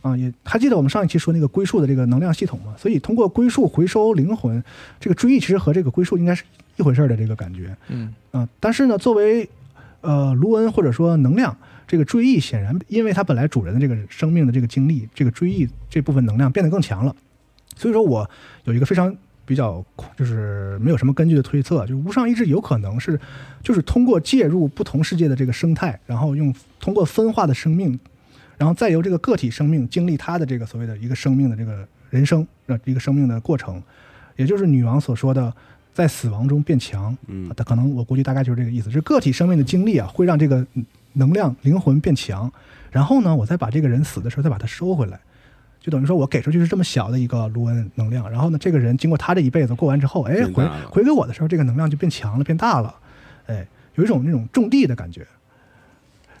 啊，也还记得我们上一期说那个归宿的这个能量系统吗？所以通过归宿回收灵魂，这个追忆其实和这个归宿应该是一回事儿的这个感觉。嗯啊，但是呢，作为呃卢恩或者说能量，这个追忆显然因为它本来主人的这个生命的这个经历，这个追忆这部分能量变得更强了。所以说我有一个非常比较就是没有什么根据的推测，就是无上意志有可能是就是通过介入不同世界的这个生态，然后用通过分化的生命，然后再由这个个体生命经历他的这个所谓的一个生命的这个人生呃一个生命的过程，也就是女王所说的在死亡中变强。嗯可能我估计大概就是这个意思，就是个体生命的经历啊，会让这个能量灵魂变强，然后呢，我再把这个人死的时候再把它收回来，就等于说我给出去是这么小的一个卢恩能量，然后呢，这个人经过他这一辈子过完之后，哎，回回给我的时候，这个能量就变强了，变大了，哎，有一种那种种地的感觉。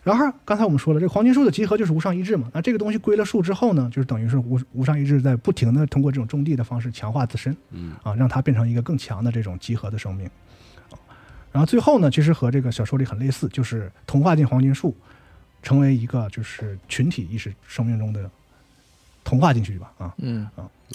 然后刚才我们说了，这个黄金树的集合就是无上意志嘛。那这个东西归了树之后呢，就是等于是无无上意志在不停的通过这种种地的方式强化自身，嗯啊，让它变成一个更强的这种集合的生命。啊然后最后呢，其实和这个小说里很类似，就是同化进黄金树，成为一个就是群体意识生命中的同化进去吧，啊。嗯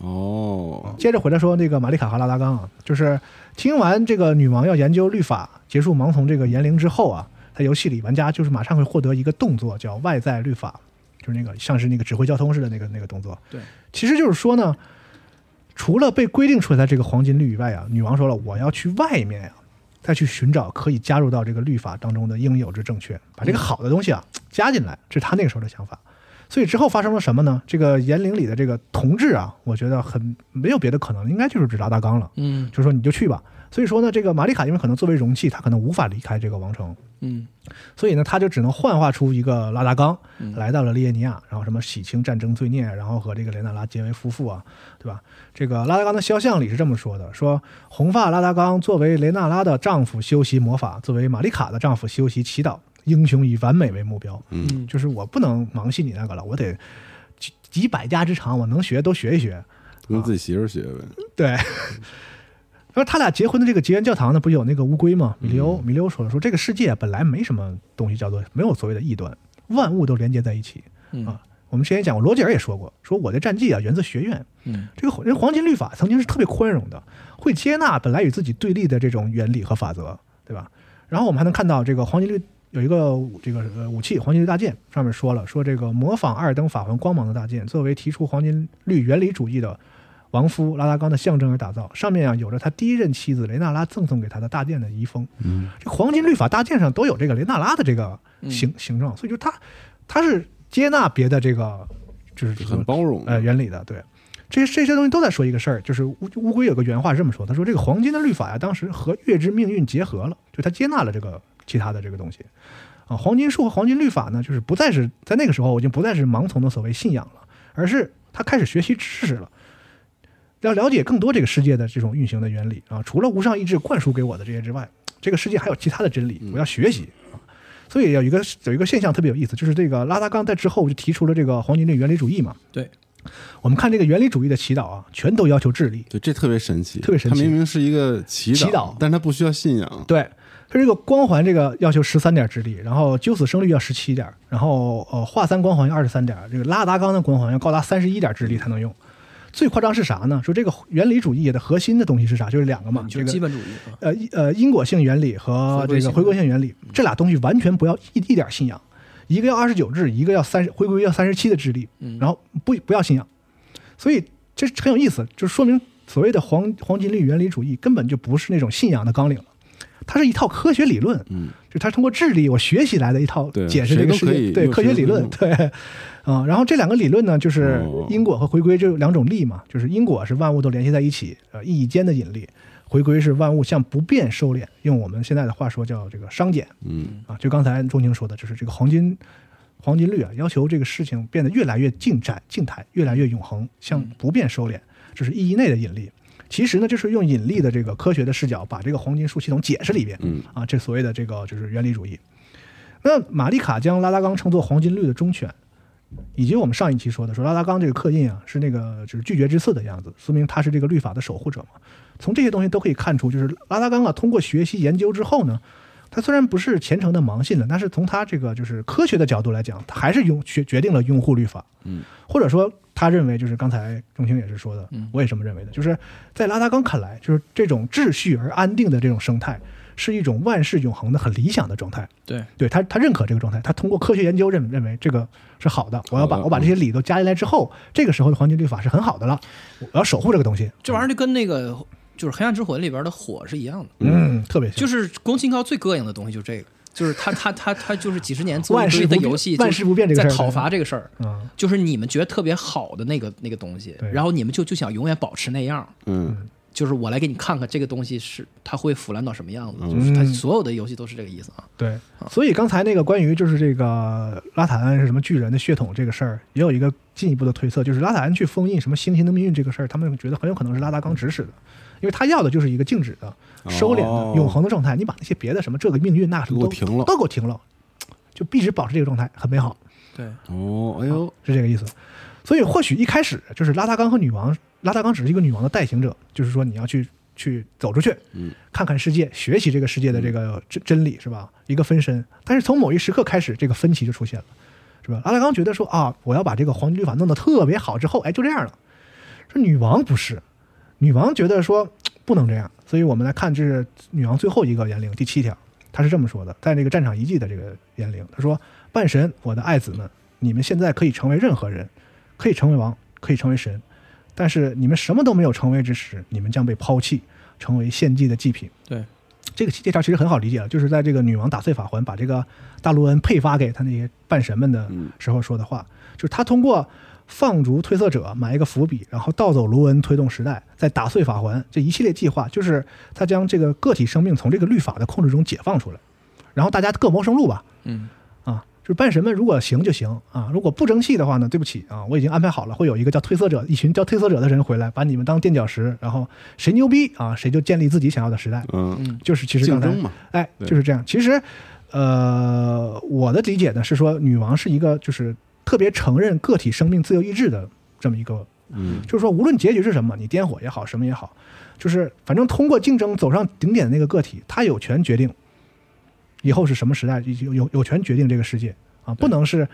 哦，接着回来说那个玛丽卡哈拉拉冈啊，就是听完这个女王要研究律法，结束盲从这个言灵之后啊，在游戏里玩家就是马上会获得一个动作叫外在律法，就是那个像是那个指挥交通似的那个那个动作。对，其实就是说呢，除了被规定出来的这个黄金律以外啊，女王说了，我要去外面呀、再去寻找可以加入到这个律法当中的应有之正确，把这个好的东西啊加进来，这是他那个时候的想法。所以之后发生了什么呢？这个严陵里的这个同志啊，我觉得很没有别的可能，应该就是指拉大纲了。嗯就说你就去吧。所以说呢，这个玛丽卡因为可能作为容器，她可能无法离开这个王城，嗯所以呢，他就只能幻化出一个拉达冈，嗯来到了利耶尼亚，然后什么洗清战争罪孽，然后和这个雷娜拉结为夫妇啊，对吧？这个拉达冈的肖像里是这么说的：说红发拉达冈作为雷娜拉的丈夫修习魔法，作为玛丽卡的丈夫修习祈祷，英雄以完美为目标。嗯就是我不能盲信你那个了，我得几几百家之长，我能学都学一学。跟自己媳妇学呗。对。然后他俩结婚的这个结缘教堂呢，不是有那个乌龟吗？米利欧，米利欧说了，说这个世界本来没什么东西叫做没有所谓的异端，万物都连接在一起嗯啊。我们之前讲过，罗杰尔也说过，说我的战绩啊源自学院，嗯这个人黄金律法曾经是特别宽容的，会接纳本来与自己对立的这种原理和法则，对吧？然后我们还能看到这个黄金律有一个这个呃武器黄金律大剑，上面说了说这个模仿尔登法环光芒的大剑，作为提出黄金律原理主义的王夫拉达冈的象征而打造，上面啊有着他第一任妻子雷纳拉赠送给他的大剑的遗风。嗯，这黄金律法大剑上都有这个雷纳拉的这个形、形状，所以就他他是接纳别的这个就是很包容。呃原理的，对。这些这些东西都在说一个事儿，就是乌乌龟有个原话是这么说，他说这个黄金的律法呀，当时和月之命运结合了，就他接纳了这个其他的这个东西啊。黄金树和黄金律法呢，就是不再是在那个时候，我已经不再是盲从的所谓信仰了，而是他开始学习知识了，要了解更多这个世界的这种运行的原理啊。除了无上意志灌输给我的这些之外，这个世界还有其他的真理，我要学习啊。所以有一个有一个现象特别有意思，就是这个拉达冈在之后就提出了这个黄金律原理主义嘛。对，我们看这个原理主义的祈祷啊，全都要求智力。对，这特别神奇，特别神奇它明明是一个祈祈祷但是它不需要信仰。对，它这个光环这个要求十三点智力，然后九死生率要十七点，然后呃化三光环要二十三点，这个拉达冈的光环要高达三十一点智力才能用。最夸张是啥呢？说这个原理主义的核心的东西是啥？就是两个嘛，这个就是基本主义啊。呃呃因果性原理和这个回归性原理，这俩东西完全不要一一点信仰，一个要二十九智，一个要三十回归要三十七的智力，嗯。然后不不要信仰，所以这很有意思，就说明所谓的黄黄金律原理主义根本就不是那种信仰的纲领了，它是一套科学理论，嗯，就它通过智力我学习来的一套解释这个世界对科学理论对啊、然后这两个理论呢，就是哦因果和回归这两种力嘛，就是因果是万物都联系在一起，呃，意义间的引力。回归是万物向不变收敛，用我们现在的话说叫这个熵减嗯，啊。就刚才钟情说的，就是这个黄金黄金律啊，要求这个事情变得越来越静展、静态，越来越永恒，向不变收敛，这是意义内的引力。其实呢，就是用引力的这个科学的视角，把这个黄金树系统解释了一遍。嗯啊，这所谓的这个就是原理主义。那玛丽卡将拉拉冈称作黄金律的忠犬，以及我们上一期说的说拉达冈这个刻印啊是那个就是拒绝之刺的样子，说明他是这个律法的守护者嘛。从这些东西都可以看出，就是拉达冈啊通过学习研究之后呢，他虽然不是虔诚的盲信了，但是从他这个就是科学的角度来讲，他还是拥决决定了拥护律法。嗯，或者说他认为就是刚才钟情也是说的，嗯我也这么认为的，就是在拉达冈看来，就是这种秩序而安定的这种生态，是一种万事永恒的很理想的状态。对，对他，他认可这个状态，他通过科学研究认认为这个是好的。我要把我把这些理都加进来之后，这个时候的黄金律法是很好的了。我要守护这个东西。这玩意儿就跟那个就是《黑暗之魂》里边的火是一样的，嗯，特别像。就是宫崎英高最膈应的东西就是这个，就是他他他他就是几十年做一的游戏，万事不变这个事儿。在讨伐这个事儿，嗯，就是你们觉得特别好的那个那个东西，然后你们就就想永远保持那样，嗯就是我来给你看看这个东西是它会腐烂到什么样子，嗯就是它所有的游戏都是这个意思啊。对，所以刚才那个关于就是这个拉塔恩是什么巨人的血统这个事儿，也有一个进一步的推测，就是拉塔恩去封印什么星星的命运这个事儿，他们觉得很有可能是拉达刚指使的，因为他要的就是一个静止的、收敛的、哦永恒的状态。你把那些别的什么这个命运那什么都给我停了都给我停了，就一直保持这个状态，很美好。对，哦，哎呦，是这个意思。所以或许一开始就是拉达冈和女王，拉达冈只是一个女王的代行者，就是说你要去去走出去，嗯，看看世界，学习这个世界的这个真真理，是吧？一个分身。但是从某一时刻开始，这个分歧就出现了，是吧？拉达冈觉得说啊，我要把这个黄金律法弄得特别好之后，哎，就这样了。说女王不是，女王觉得说不能这样，所以我们来看这是女王最后一个言灵第七条，她是这么说的，在这个战场遗迹的这个言灵，她说：“半神，我的爱子们，你们现在可以成为任何人，可以成为王，可以成为神，但是你们什么都没有成为之时，你们将被抛弃，成为献祭的祭品。”对，这个这条其实很好理解了，就是在这个女王打碎法环，把这个大卢恩配发给他那些半神们的嗯。时候说的话，就是他通过放逐推测者埋一个伏笔，然后盗走卢恩推动时代，再打碎法环这一系列计划，就是他将这个个体生命从这个律法的控制中解放出来，然后大家各谋生路吧，嗯，啊，就是半神们如果行就行啊，如果不争气的话呢，对不起啊，我已经安排好了，会有一个叫褪色者，一群叫褪色者的人回来，把你们当垫脚石，然后谁牛逼啊，谁就建立自己想要的时代。嗯，嗯就是其实刚才竞争嘛，哎，就是这样。其实，呃，我的理解呢是说，女王是一个就是特别承认个体生命自由意志的这么一个，嗯就是说无论结局是什么，你颠火也好，什么也好，就是反正通过竞争走上顶点的那个个体，他有权决定以后是什么时代，有有有权决定这个世界啊，不能是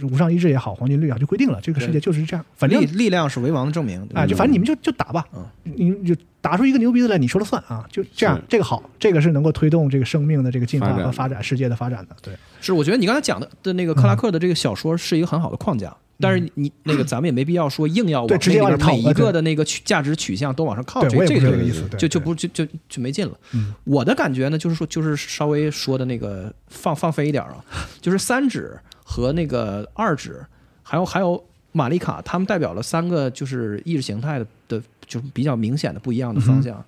无上意志也好，黄金律啊就规定了这个世界就是这样，反正力力量是为王的证明。啊，就反正你们就就打吧，嗯。你你就打出一个牛逼的来，你说了算啊，就这样，这个好，这个是能够推动这个生命的这个进化发展。和发展世界的发展的，对，是，我觉得你刚才讲的的那个克拉克的这个小说是一个很好的框架，但是你那个咱们也没必要说硬要往每一个的那个取价值取向都往上靠，这这个这个意思，就就不就就就没劲了。嗯我的感觉呢，就是说，就是稍微说的那个放放飞一点啊，就是三指和那个二指，还有还有玛丽卡，他们代表了三个就是意识形态的的，就是比较明显的不一样的方向。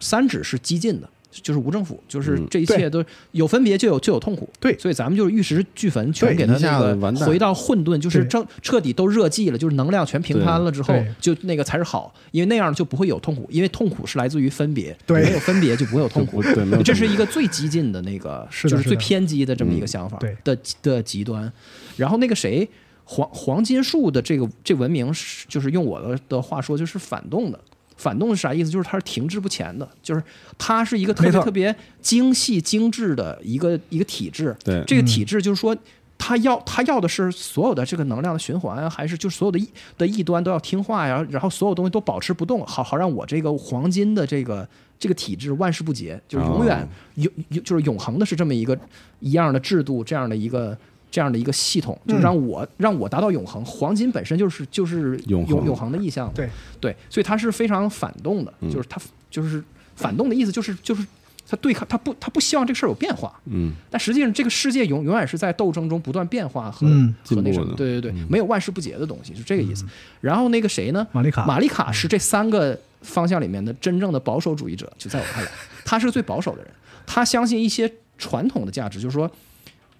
三指是激进的，就是无政府，就是嗯这一切都有分别就有就有痛苦。对所以咱们就是玉石俱焚，全对给它那个回到混沌，就是对正彻底都热寂了，就是能量全平摊了之后，就那个才是好，因为那样就不会有痛苦，因为痛苦是来自于分别，对没有分别就不会有痛苦。对这是一个最激进的那个，是就是最偏激的这么一个想法对的的极端。然后那个谁，黄黄金树的这个这文明是，就是用我的的话说，就是反动的。反动是啥意思？就是它是停滞不前的，就是它是一个特别特别精细精致的一个一个体制。对这个体制就是说，它要它要的是所有的这个能量的循环啊，还是就是所有的异的异端都要听话呀，然后所有东西都保持不动，好好让我这个黄金的这个这个体制万事不竭，就是永远永就是永恒的是这么一个一样的制度，这样的一个。这样的一个系统，嗯。就是让我、让我达到永恒。黄金本身就是就是永恒。永永恒的意象，对。对，所以它是非常反动的，嗯。就是它就是反动的意思，就是就是他对抗，他不他不希望这个事儿有变化，嗯。但实际上这个世界永永远是在斗争中不断变化和、嗯。和那什么，对对对，嗯。没有万事不竭的东西，是这个意思。然后那个谁呢？玛丽卡玛丽卡是这三个方向里面的真正的保守主义者，就在我看来，他是最保守的人，他相信一些传统的价值，就是说，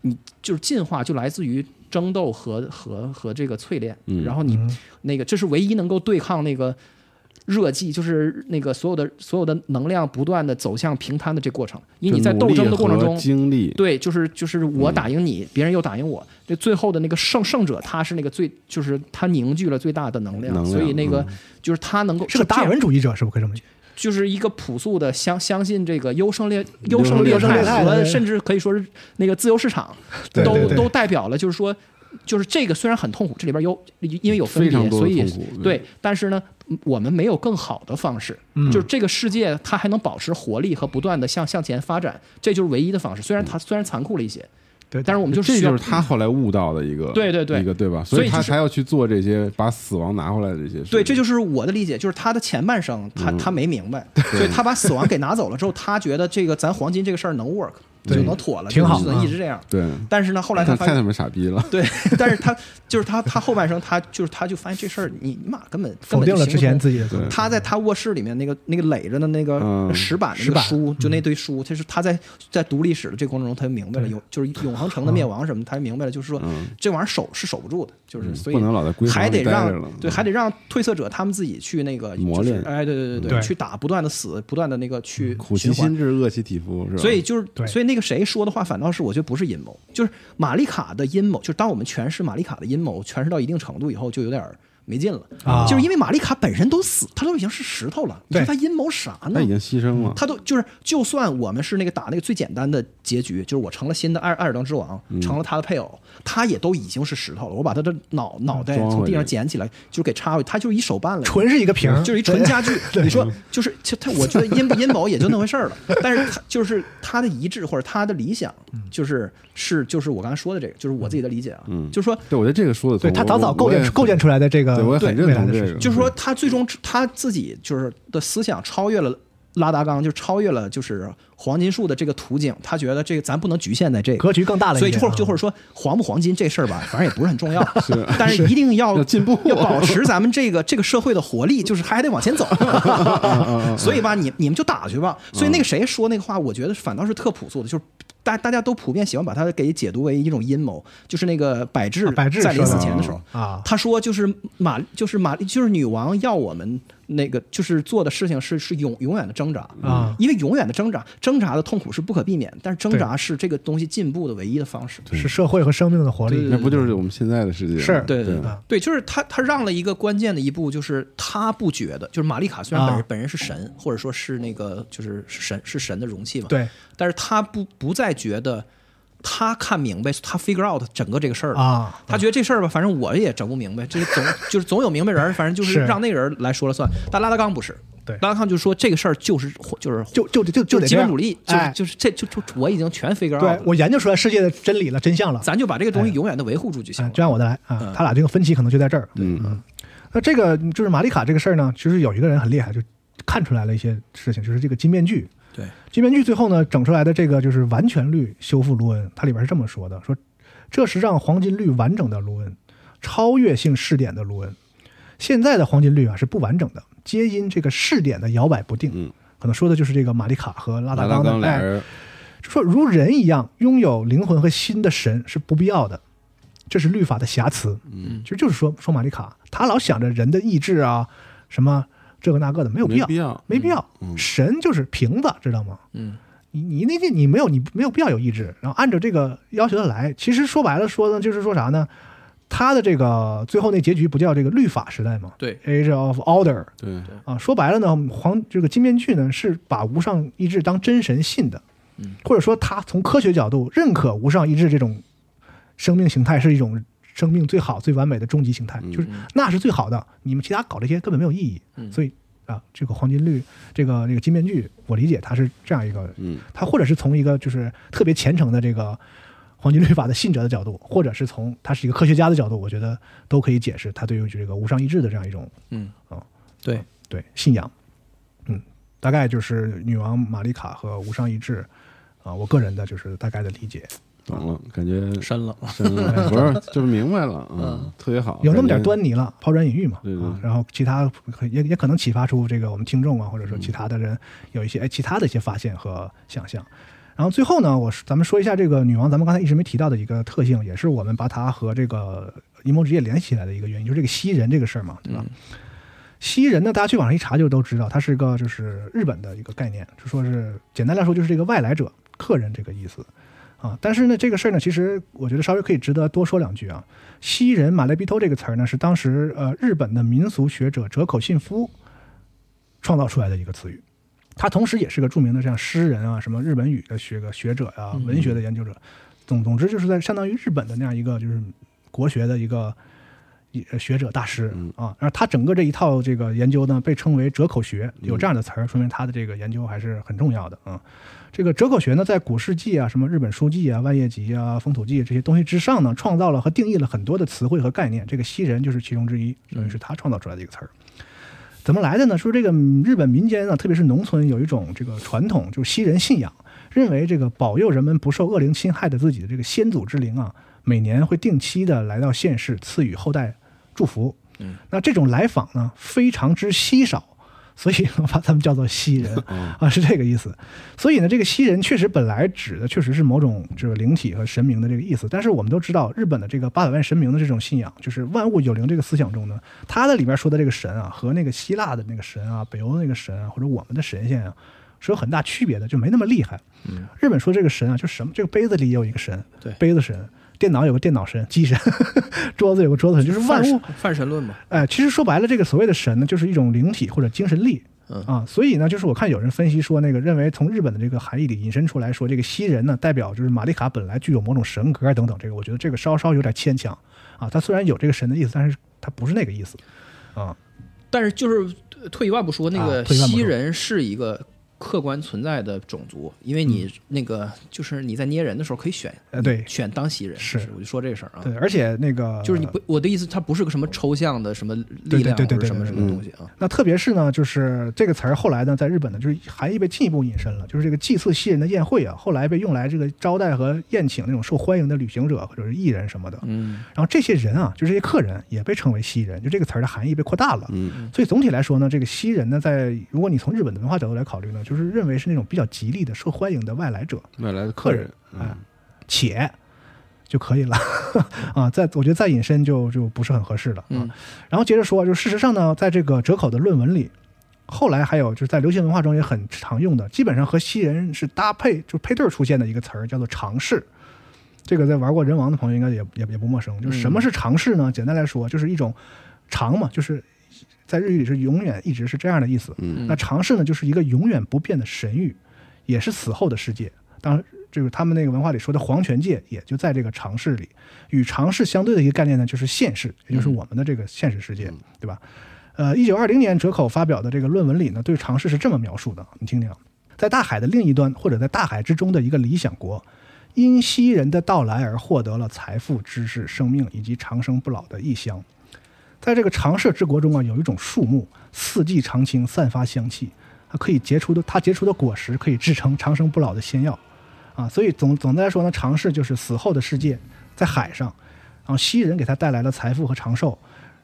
你就是进化就来自于争斗和和和这个淬炼，嗯。然后你那个这是唯一能够对抗那个热寂，就是那个所有的所有的能量不断的走向平摊的这过程，因为你在斗争的过程中经历，对，就是就是我打赢你，别人又打赢我，这最后的那个胜胜者，他是那个最就是他凝聚了最大的能量，能。量所以那个嗯。就是他能够是个达尔文主义者，是不是可以这么讲？就是一个朴素的相相信这个优胜劣优优胜劣汰甚至可以说是那个自由市场，都都代表了，就是说，就是这个虽然很痛苦，这里边有因为有分别，所以对，但是呢，我们没有更好的方式，嗯。就是这个世界它还能保持活力和不断的向向前发展，这就是唯一的方式。虽然它虽然残酷了一些，对但是我们就是这就是他后来悟到的一个，对对对一个对吧？所以他才要去做这些把死亡拿回来的这些事。对，这就是我的理解，就是他的前半生他、嗯他没明白，所以他把死亡给拿走了之后，他觉得这个咱黄金这个事儿能 work，对就能妥了，挺好就能啊一直这样。对。但是呢，后来他发现，太他妈傻逼了，对，但是他就是他他后半生他就是他就发现这事儿你你妈根本根否定了之前自己的对他在他卧室里面那个那个垒着的那个嗯石板那个书，就那堆书，他是他在在读历史的这个过程中，他就明白了对永就是永恒城的灭亡什么，他就明白了，就是说嗯这玩意儿守是守不住的，就是嗯所以还得让对，嗯还得让褪色者他们自己去那个磨练哎，对对对对去打，不断的死，不断的那个去苦其心。志，饿其体肤，是吧？所以就是，所以那个谁说的话，反倒是我觉得不是阴谋，就是玛丽卡的阴谋。就是当我们诠释玛丽卡的阴谋诠释到一定程度以后，就有点儿没劲了。啊就是因为玛丽卡本身都死，她都已经是石头了，你说对她阴谋啥呢他已？经牺牲了，他都就是，就算我们是那个打那个最简单的结局，就是我成了新的艾艾尔登之王，嗯成了他的配偶，他也都已经是石头了。我把他的脑脑袋从地上捡起来，就给插回去，他就是一手办了，纯是一个瓶，就是一纯家具。你说就是就他，我觉得阴不阴谋也就那回事儿了。但是他就是他的遗志或者他的理想，就是是就是我刚才说的这个，就是我自己的理解啊，嗯就是说对，我觉得这个说的对他早早构建构建出来的这个对，我也很认未来的事情同这个，就是说他最终他自己就是的思想超越了拉达冈，就超越了就是黄金树的这个图景。他觉得这个咱不能局限在这个格局更大了一所以就或者就或者说黄不黄金这事儿吧，反正也不是很重要，是但是一定要 要进步要保持咱们这个这个社会的活力，就是还得往前走。所以吧，你你们就打去吧。所以那个谁说那个话，我觉得反倒是特朴素的，就是。大大家都普遍喜欢把它给解读为一种阴谋，就是那个百智啊百智在临死前的时候，啊，他说就是玛就是玛丽就是女王要我们那个就是做的事情是是永永远的挣扎。啊。因为永远的挣扎，挣扎的痛苦是不可避免，但是挣扎是这个东西进步的唯一的方式。是社会和生命的活力。那不就是我们现在的世界？是。对对对。就是他他让了一个关键的一步，就是他不觉得，就是玛丽卡虽然本人、啊。本人是神，或者说是那个就是是神是神的容器嘛，对。但是他不不再觉得他看明白，他 figure out 整个这个事儿了。啊，他觉得这事儿吧，反正我也整不明白，这个总 就是总有明白人，反正就是是。让那人来说了算。但拉达冈不是，对。拉达冈就说这个事儿就是就是就就就就得这样。是基本主义，就就是这就就我已经全 figure out 了，我研究出来世界的真理了，真相了，咱就把这个东西永远的维护住就行。就按我的来。啊嗯，他俩这个分歧可能就在这儿。嗯。那这个就是玛丽卡这个事儿呢，其实有一个人很厉害，就看出来了一些事情，就是这个金面具。对，金面具最后呢整出来的这个就是完全律修复卢恩，它里边是这么说的：说这是让黄金律完整的卢恩，超越性试点的卢恩。现在的黄金律啊是不完整的，皆因这个试点的摇摆不定。嗯，可能说的就是这个玛丽卡和拉达冈的哎，冈俩人，就说如人一样拥有灵魂和心的神是不必要的，这是律法的瑕疵。嗯，其实就是说说玛丽卡，他老想着人的意志啊，什么这个那个的，没有必要，没必要，没必要。嗯神就是瓶子，知道吗？嗯，你你那件你没有你没有必要有意志，然后按照这个要求的来。其实说白了说呢，就是说啥呢？他的这个最后那结局不叫这个律法时代吗对，？Age of Order 对，啊，说白了呢，黄这个金面具呢是把无上意志当真神信的，嗯或者说他从科学角度认可无上意志这种生命形态是一种生命最好最完美的终极形态，嗯就是那是最好的，你们其他搞这些根本没有意义。嗯所以啊，这个黄金律，这个这个金面具，我理解它是这样一个，嗯它或者是从一个就是特别虔诚的这个黄金律法的信者的角度，或者是从他是一个科学家的角度，我觉得都可以解释他对于这个无上意志的这样一种嗯啊，对，对信仰。嗯，大概就是女王玛丽卡和无上意志啊，我个人的就是大概的理解。懂了，感觉深了。深了，不是 就是明白了，嗯嗯，特别好，有那么点端倪了，抛砖引玉嘛。对对啊，然后其他也也可能启发出这个我们听众啊，或者说其他的人有一些哎其他的一些发现和想象。然后最后呢，我咱们说一下这个女王，咱们刚才一直没提到的一个特性，也是我们把它和这个阴谋职业联系起来的一个原因，就是这个吸人这个事儿嘛，对吧？吸人呢，大家去网上一查就都知道，它是一个就是日本的一个概念，就说是简单来说就是这个外来者、客人这个意思啊。但是呢，这个事儿呢，其实我觉得稍微可以值得多说两句啊。西人马雷比托这个词儿呢，是当时呃日本的民俗学者折口信夫创造出来的一个词语。他同时也是个著名的这样诗人啊，什么日本语的学个学者呀、嗯文学的研究者。总总之就是在相当于日本的那样一个就是国学的一个呃学者大师嗯啊。然后他整个这一套这个研究呢，被称为折口学，有这样的词儿，说明他的这个研究还是很重要的啊。这个折口学呢，在古世纪啊、什么日本书记啊、万叶集啊、风土记这些东西之上呢，创造了和定义了很多的词汇和概念。这个西人就是其中之一，等于是他创造出来的一个词儿。怎么来的呢？说这个嗯日本民间呢，特别是农村有一种这个传统，就是西人信仰，认为这个保佑人们不受恶灵侵害的自己的这个先祖之灵啊，每年会定期的来到现世，赐予后代祝福。嗯，那这种来访呢，非常之稀少。所以我把他们叫做西人啊，是这个意思。所以呢，这个西人确实本来指的确实是某种这个灵体和神明的这个意思。但是我们都知道，日本的这个八百万神明的这种信仰，就是万物有灵这个思想中呢，它的里面说的这个神啊，和那个希腊的那个神啊、北欧的那个神啊，或者我们的神仙啊，是有很大区别的，就没那么厉害。嗯，日本说这个神啊，就什么这个杯子里也有一个神，对杯子神；电脑有个电脑神，机神；桌子有个桌子神，就是万物。泛神论嘛，哎，其实说白了，这个所谓的神呢，就是一种灵体或者精神力。嗯啊，所以呢，就是我看有人分析说，那个认为从日本的这个含义里引申出来说，这个西人呢，代表就是玛丽卡本来具有某种神格等等，这个我觉得这个稍稍有点牵强啊。他虽然有这个神的意思，但是他不是那个意思啊。但是就是呃退一万步说，那啊个西人是一个客观存在的种族，因为你那个就是你在捏人的时候可以选，呃对选当西人，是我就说这事儿啊。对，而且那个就是你不，我的意思，它不是个什么抽象的什么力量对对对或者什么什么东西啊。那特别是呢，就是这个词儿后来呢，在日本呢，就是含义被进一步引申了，就是这个祭祀西人的宴会啊，后来被用来这个招待和宴请那种受欢迎的旅行者或者是艺人什么的。嗯然后这些人啊，就这些客人也被称为西人，就这个词儿的含义被扩大了。嗯所以总体来说呢，这个西人呢，在如果你从日本的文化角度来考虑呢，就是认为是那种比较吉利的、受欢迎的外来者，外来的客人，哎，且就可以了 啊。再我觉得再引申就就不是很合适了啊。嗯然后接着说，就事实上呢，在这个折口的论文里，后来还有就是在流行文化中也很常用的，基本上和西人是搭配就配对出现的一个词儿，叫做尝试。这个在玩过人王的朋友应该也也也不陌生。就是什么是尝试呢？简单来说，就是一种尝嘛，就是在日语里是永远一直是这样的意思。嗯那尝试呢，就是一个永远不变的神域，也是死后的世界。当然，这个他们那个文化里说的黄泉界，也就在这个尝试里。与尝试相对的一个概念呢，就是现世，也就是我们的这个现实世界，对吧？呃，一九二零年折口发表的这个论文里呢，对尝试是这么描述的，你听听啊，在大海的另一端，或者在大海之中的一个理想国，因西人的到来而获得了财富、知识、生命以及长生不老的异香。在这个长设之国中啊，有一种树木，四季常青，散发香气，它可以结出的，它结出的果实可以制成长生不老的仙药，啊，所以总总的来说呢，长设就是死后的世界，在海上，然后西人给他带来了财富和长寿，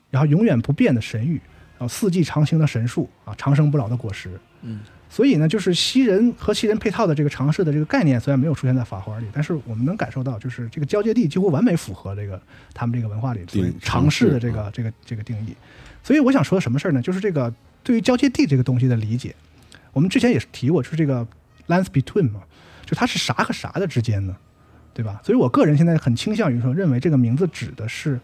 然后永远不变的神域，然后四季常青的神树啊，长生不老的果实，嗯，所以呢，就是西人和西人配套的这个尝试的这个概念，虽然没有出现在法华里，但是我们能感受到，就是这个交界地几乎完美符合这个他们这个文化里尝试的这个这个这个定义。所以我想说的什么事儿呢？就是这个对于交界地这个东西的理解，我们之前也是提过，就是这个 lands between 嘛，就它是啥和啥的之间呢？对吧？所以我个人现在很倾向于说，认为这个名字指的是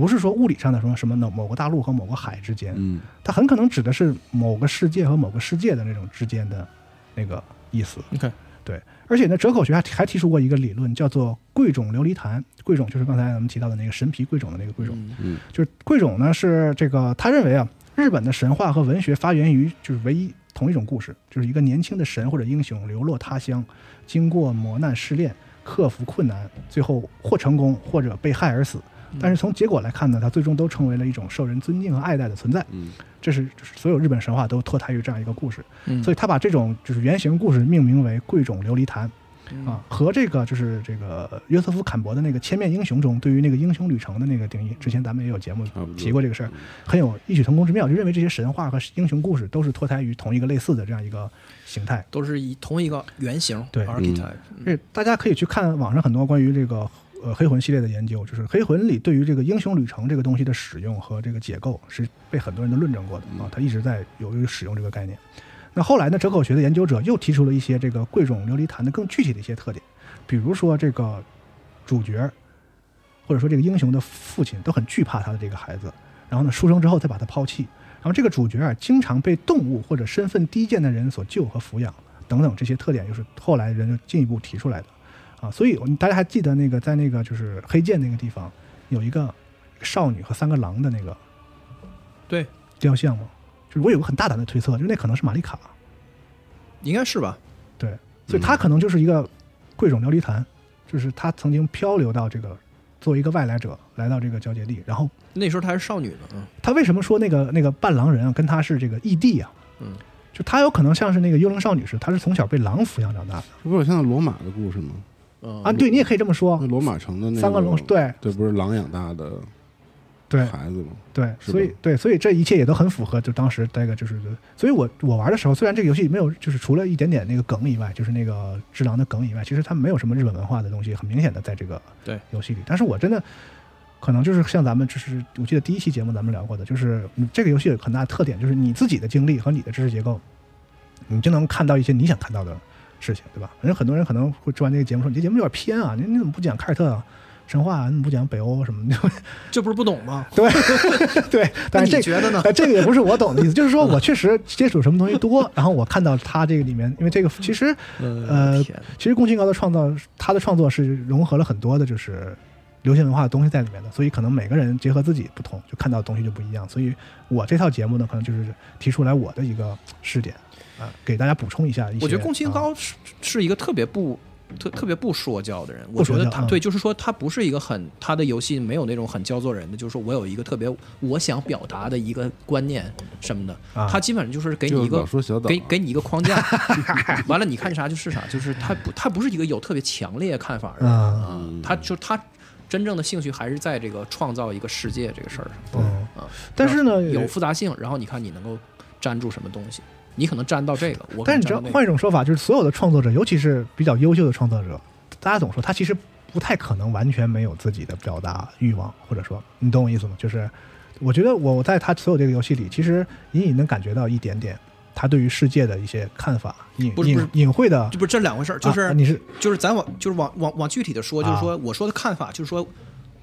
不是说物理上的什么什么某某个大陆和某个海之间，嗯它很可能指的是某个世界和某个世界的那种之间的那个意思。OK，，对，而且呢，折口学还还提出过一个理论，叫做贵种琉璃坛。贵种就是刚才咱们提到的那个神皮贵种的那个贵种，嗯嗯就是贵种呢是这个他认为啊，日本的神话和文学发源于就是唯一同一种故事，就是一个年轻的神或者英雄流落他乡，经过磨难试炼，克服困难，最后或成功或者被害而死。但是从结果来看呢，它最终都成为了一种受人尊敬和爱戴的存在。嗯。这是所有日本神话都脱胎于这样一个故事，嗯。所以他把这种就是原型故事命名为贵种琉璃坛。嗯。啊，和这个就是这个约瑟夫·坎伯的那个《千面英雄》中对于那个英雄旅程的那个定义，之前咱们也有节目提过这个事儿，很有异曲同工之妙，就认为这些神话和英雄故事都是脱胎于同一个类似的这样一个形态。都是以同一个原型对。archetype，嗯。这大家可以去看网上很多关于这个呃黑魂系列的研究，就是黑魂里对于这个英雄旅程这个东西的使用和这个解构是被很多人都论证过的啊，他一直在有有使用这个概念。那后来呢，折口学的研究者又提出了一些这个贵种琉璃坛的更具体的一些特点，比如说这个主角或者说这个英雄的父亲都很惧怕他的这个孩子，然后呢出生之后再把他抛弃，然后这个主角啊经常被动物或者身份低贱的人所救和抚养等等这些特点，就是后来人就进一步提出来的啊。所以大家还记得那个在那个就是黑剑那个地方有一个少女和三个狼的那个对，雕像吗？就是我有个很大胆的推测，就那可能是玛丽卡，应该是吧？对，所以她可能就是一个贵种琉璃坛，就是她曾经漂流到这个作为一个外来者来到这个交界地，然后那时候她是少女呢，嗯她为什么说那个那个伴郎人啊跟她是这个异地啊？嗯，就她有可能像是那个幽灵少女似的，她是从小被狼抚养长大的这不是有像罗马的故事吗？嗯啊，对你也可以这么说那，罗马城的那个三个龙对这，不是狼养大的对孩子吗？对，所以对，所以这一切也都很符合，就当时那个就是，所以我我玩的时候，虽然这个游戏没有，就是除了一点点那个梗以外，就是那个只狼的梗以外，其实它没有什么日本文化的东西，很明显的在这个对游戏里。但是我真的可能就是像咱们就是我记得第一期节目咱们聊过的，就是嗯这个游戏有很大的特点，就是你自己的经历和你的知识结构，你就能看到一些你想看到的事情，对吧？反正很多人可能会做完这个节目说，你这节目有点偏啊，你你怎么不讲凯尔特啊？神话啊，你怎么不讲北欧什么的？这不是不懂吗？对 对，但是这你觉得呢？呃，这个也不是我懂的意思，就是说我确实接触什么东西多，然后我看到他这个里面，因为这个其实呃其实宫崎高的创造，他的创作是融合了很多的，就是流行文化的东西在里面的，所以可能每个人结合自己不同，就看到的东西就不一样。所以我这套节目呢，可能就是提出来我的一个试点啊、给大家补充一下一些。我觉得宫崎啊高是是一个特别不特特别不说教的人。我觉得他对，就是说他不是一个很他的游戏没有那种很教做人的，就是说我有一个特别我想表达的一个观念什么的，啊他基本上就是给你一个给给你一个框架，完了你看啥就是啥，就是他不他不是一个有特别强烈看法的人他就他真正的兴趣还是在这个创造一个世界这个事儿上嗯，啊。但是呢，有复杂性，然后你看你能够粘住什么东西，你可能粘到这个，但是你知道换一种说法，就是所有的创作者，尤其是比较优秀的创作者，大家总说他其实不太可能完全没有自己的表达欲望，或者说，你懂我意思吗？就是我觉得我在他所有这个游戏里，其实隐隐能感觉到一点点他对于世界的一些看法，隐不是不是。隐隐晦的这，不是这两回事儿，就是、啊你是就是咱往就是往往往具体的说，就是说我说的看法，就是说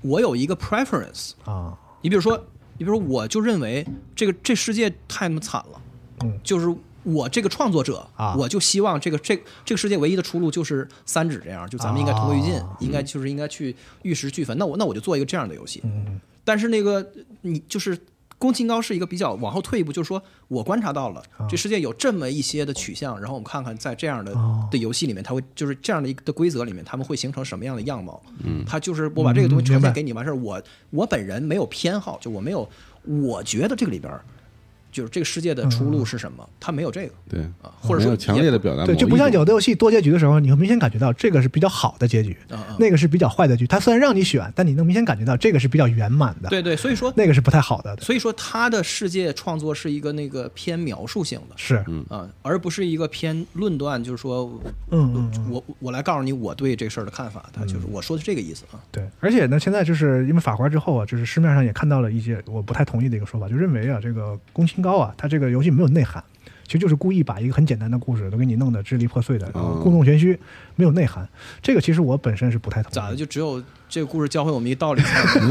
我有一个 preference，啊，你比如说，你比如说，我就认为这个这世界太他妈惨了，嗯。就是我这个创作者啊。我就希望这个这这个世界唯一的出路就是三指这样，就咱们应该同归于尽，啊应该就是应该去玉石俱焚。那我那我就做一个这样的游戏，嗯但是那个你就是宫崎高是一个比较往后退一步，就是说我观察到了啊。这世界有这么一些的取向，然后我们看看在这样的哦的游戏里面，它会就是这样的一个的规则里面，他们会形成什么样的样貌？嗯，它就是我把这个东西呈现给你，完事儿，我我本人没有偏好，就我没有，我觉得这个里边儿就是这个世界的出路是什么，他没有这个对啊，或者说强烈的表达对，就不像有的游戏多结局的时候，你会明显感觉到这个是比较好的结局，那个是比较坏的局。它虽然让你选，但你能明显感觉到这个是比较圆满的，对对，所以说那个是不太好的。所以说他的世界创作是一个那个偏描述性的。是，啊，而不是一个偏论断，就是说，嗯嗯嗯，我我来告诉你我对这个事儿的看法，他就是我说的这个意思啊。对。而且呢，现在就是因为法官之后啊，就是市面上也看到了一些我不太同意的一个说法，就认为啊，这个宫崎高啊，他这个游戏没有内涵。其实就是故意把一个很简单的故事都给你弄得支离破碎的，然后故弄玄虚，没有内涵。这个其实我本身是不太同意的。咋的？就只有这个故事教会我们一个道理，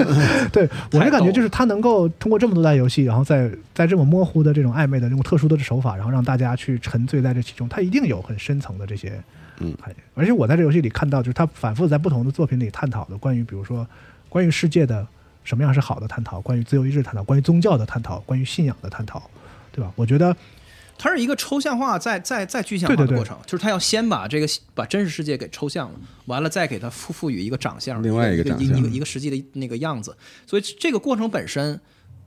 对我是感觉就是他能够通过这么多代游戏，然后在在这么模糊的这种暧昧的这种特殊的手法，然后让大家去沉醉在这其中，他一定有很深层的这些嗯。而且我在这游戏里看到，就是他反复在不同的作品里探讨的关于，比如说关于世界的什么样是好的探讨，关于自由意志探讨，关于宗教的探讨，关于信仰的探讨，对吧？我觉得它是一个抽象化再再再具象化的过程，就是他要先把这个把真实世界给抽象了，完了再给它赋赋予一个长相，另外一一个一个个长相一个一个实际的那个样子。所以这个过程本身，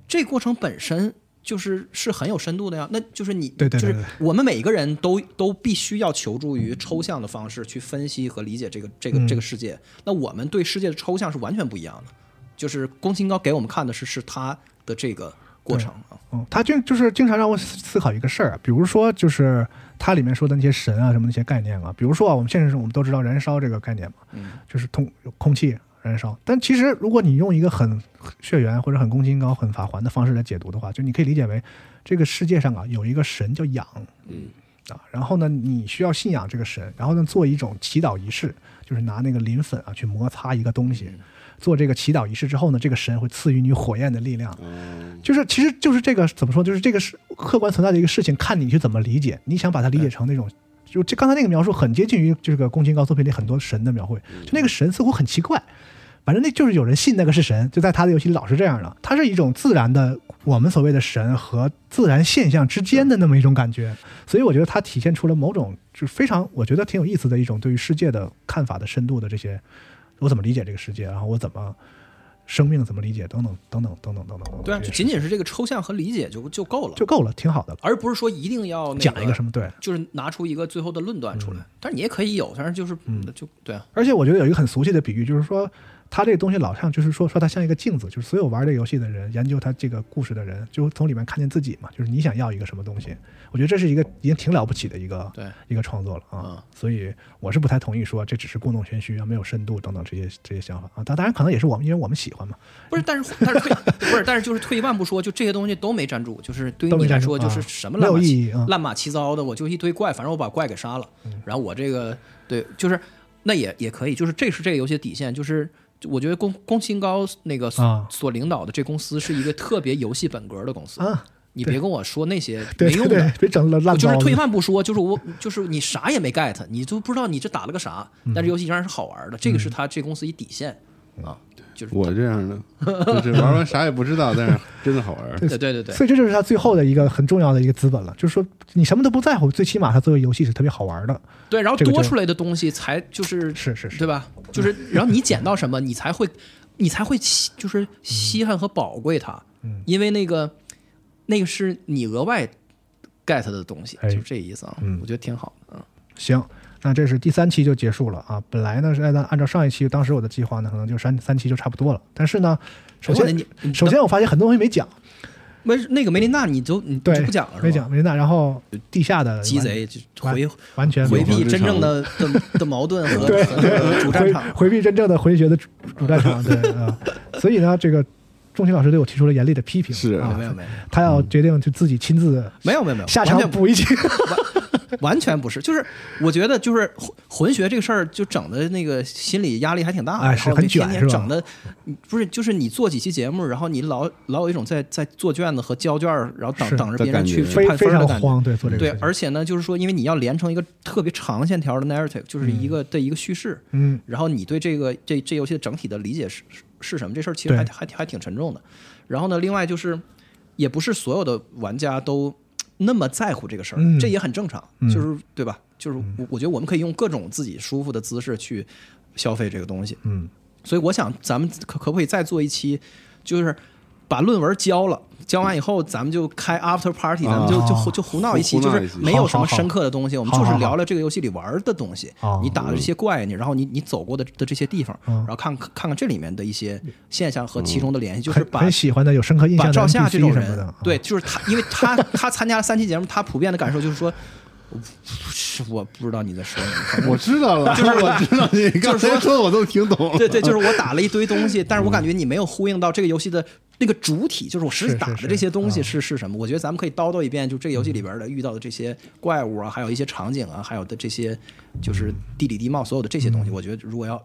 这个过程本身。就是是很有深度的呀，那就是你，就是对对对对我们每一个人都都必须要求助于抽象的方式去分析和理解这个这个嗯这个世界。那我们对世界的抽象是完全不一样的，就是宫崎高给我们看的是是他的这个过程啊，嗯，他经就是经常让我思思考一个事儿啊，比如说就是它里面说的那些神啊什么那些概念啊，比如说啊，我们现实中我们都知道燃烧这个概念嘛，嗯，就是通空气燃烧，但其实如果你用一个很血缘或者很宫崎高、很法环的方式来解读的话，就你可以理解为这个世界上啊有一个神叫氧，嗯啊，然后呢你需要信仰这个神，然后呢做一种祈祷仪式，就是拿那个磷粉啊去摩擦一个东西。做这个祈祷仪式之后呢，这个神会赐予你火焰的力量，嗯就是其实就是这个怎么说，就是这个是客观存在的一个事情，看你去怎么理解。你想把它理解成那种，就这刚才那个描述很接近于这个宫崎高作品里很多神的描绘，就那个神似乎很奇怪，反正那就是有人信那个是神，就在他的游戏里老是这样的。它是一种自然的，我们所谓的神和自然现象之间的那么一种感觉。所以我觉得它体现出了某种就是非常我觉得挺有意思的一种对于世界的看法的深度的这些，我怎么理解这个世界，然后我怎么生命怎么理解，等等等等等等等等。对啊，就仅仅是这个抽象和理解就就够了，就够了，挺好的了。而不是说一定要、那个、讲一个什么对，就是拿出一个最后的论断出来。但是你也可以有，但是就是、嗯。就对啊，而且我觉得有一个很俗气的比喻，就是说，它这个东西老像，就是说说它像一个镜子，就是所有玩这个游戏的人，研究它这个故事的人，就从里面看见自己嘛。就是你想要一个什么东西，我觉得这是一个已经挺了不起的一个对一个创作了啊。嗯所以我是不太同意说这只是故弄玄虚啊，没有深度等等这些这些想法啊。当当然可能也是我们因为我们喜欢嘛，不是，但是但是退 不是，但是就是退一万步说，就这些东西都没站住，就是对于你来说就是什么没乱码七有意义啊。乱码七糟的，我就一堆怪，反正我把怪给杀了，然后我这个对，就是那也也可以，就是这是这个游戏的底线，就是我觉得宫宫崎高那个所,、领导的这公司是一个特别游戏本格的公司，啊，你别跟我说那些没用的。对对，别整了烂就是退一的。万步说，就是我，就是你啥也没 get，你都不知道你这打了个啥，嗯。但是游戏仍然是好玩的，这个是他这公司一底线啊，就是我这样的，就是玩完啥也不知道，但是真的好玩。对对对对，所以这就是他最后的一个很重要的一个资本了，就是说你什么都不在乎，最起码他作为游戏是特别好玩的。对，然后多出来的东西才就是是是是对吧？就是然后你捡到什么，你才会你才会稀就是稀罕和宝贵它，嗯因为那个那个是你额外 get 的东西，哎就是这意思啊，嗯我觉得挺好的，嗯，行，那这是第三期就结束了啊。本来呢是按按照上一期当时我的计划呢，可能就三三期就差不多了。但是呢，首先首先我发现很多东西没讲，没那个梅琳娜，你就你对就不讲了是吧？没讲梅琳娜。然后地下的鸡贼就完回完全回避真正的的的矛盾和 主战场，回避真正的回血的主主战场，对啊。所以呢，这个钟情老师对我提出了严厉的批评，是啊没有没有他要决定就自己亲自没有没有没有，下场补一期。完全不是，就是我觉得就是混混学这个事儿，就整的那个心理压力还挺大的，哎是很然后那天卷是吧天整的，不是就是你做几期节目，然后你老老有一种在在做卷子和交卷儿，然后等等着别人去去判分的感觉。常慌，对做这个对事，情而且呢，就是说，因为你要连成一个特别长线条的 narrative，就是一个的一个叙事，嗯然后你对这个这这游戏的整体的理解是是是什么？这事儿其实还还还挺沉重的。然后呢，另外就是，也不是所有的玩家都那么在乎这个事儿，嗯这也很正常，嗯就是对吧？就是我我觉得我们可以用各种自己舒服的姿势去消费这个东西。嗯所以我想，咱们可可不可以再做一期，就是把论文交了，交完以后，咱们就开 after party，咱们就就就胡闹一期，就是没有什么深刻的东西，我们就是聊聊这个游戏里玩的东西哦。你打的这些怪，你然后你你走过的的这些地方，嗯。然后看看看这里面的一些现象和其中的联系，就是把很喜欢的有深刻印象的把赵夏这种人，，对，就是他，因为他他参加了三期节目，他普遍的感受就是说，是我不知道你在说什么，我知道了，就是 我知道你刚才说的我都听懂了。对对，就是我打了一堆东西，但是我感觉你没有呼应到这个游戏的那个主体，就是我实际打的这些东西是是是什么？我觉得咱们可以叨叨一遍，就这个游戏里边的遇到的这些怪物啊，还有一些场景啊，还有的这些就是地理地貌所有的这些东西，我觉得如果要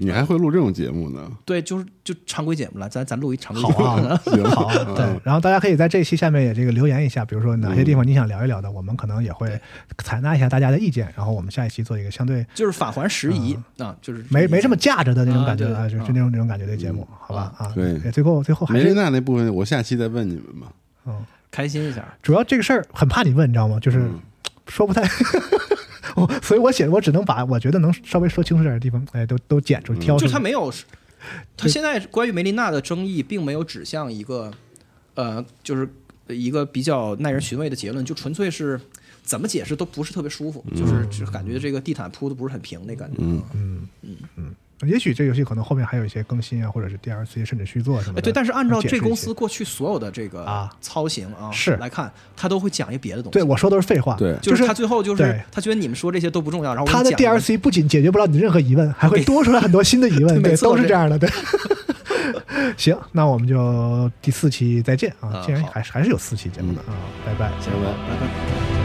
你还会录这种节目呢？对，就是就常规节目了，咱咱录一常规节目。好啊，行，好，对嗯，然后大家可以在这期下面也这个留言一下，比如说哪些地方你想聊一聊的，我们可能也会采纳一下大家的意见，然后我们下一期做一个相对就是返还时宜啊，就是没没这么架着的那种感觉啊啊，就那种那种感觉的节目，好吧啊，对最后最后还是娜那部分，我下期再问你们吧。嗯，开心一下。主要这个事儿很怕你问，你知道吗？就是嗯说不太。我所以，我写我只能把我觉得能稍微说清楚点的地方，哎，都都剪出挑出来。就他没有，他现在关于梅琳娜的争议，并没有指向一个，呃，就是一个比较耐人寻味的结论，就纯粹是怎么解释都不是特别舒服，就是只感觉这个地毯铺的不是很平那感觉嗯嗯。嗯，也许这游戏可能后面还有一些更新啊，或者是 DLC 甚至续作什么的。哎，对，但是按照这公司过去所有的这个啊操行啊是来看，他都会讲一别的东西。对我说都是废话。对就是他最后就是他觉得你们说这些都不重要，然后他的给你讲一个 DLC 不仅解决不了你的任何疑问，还会多出来很多新的疑问，对，每次都是这样的，对。行，那我们就第四期再见啊！竟然还是还是有四期节目的啊，拜拜。行拜。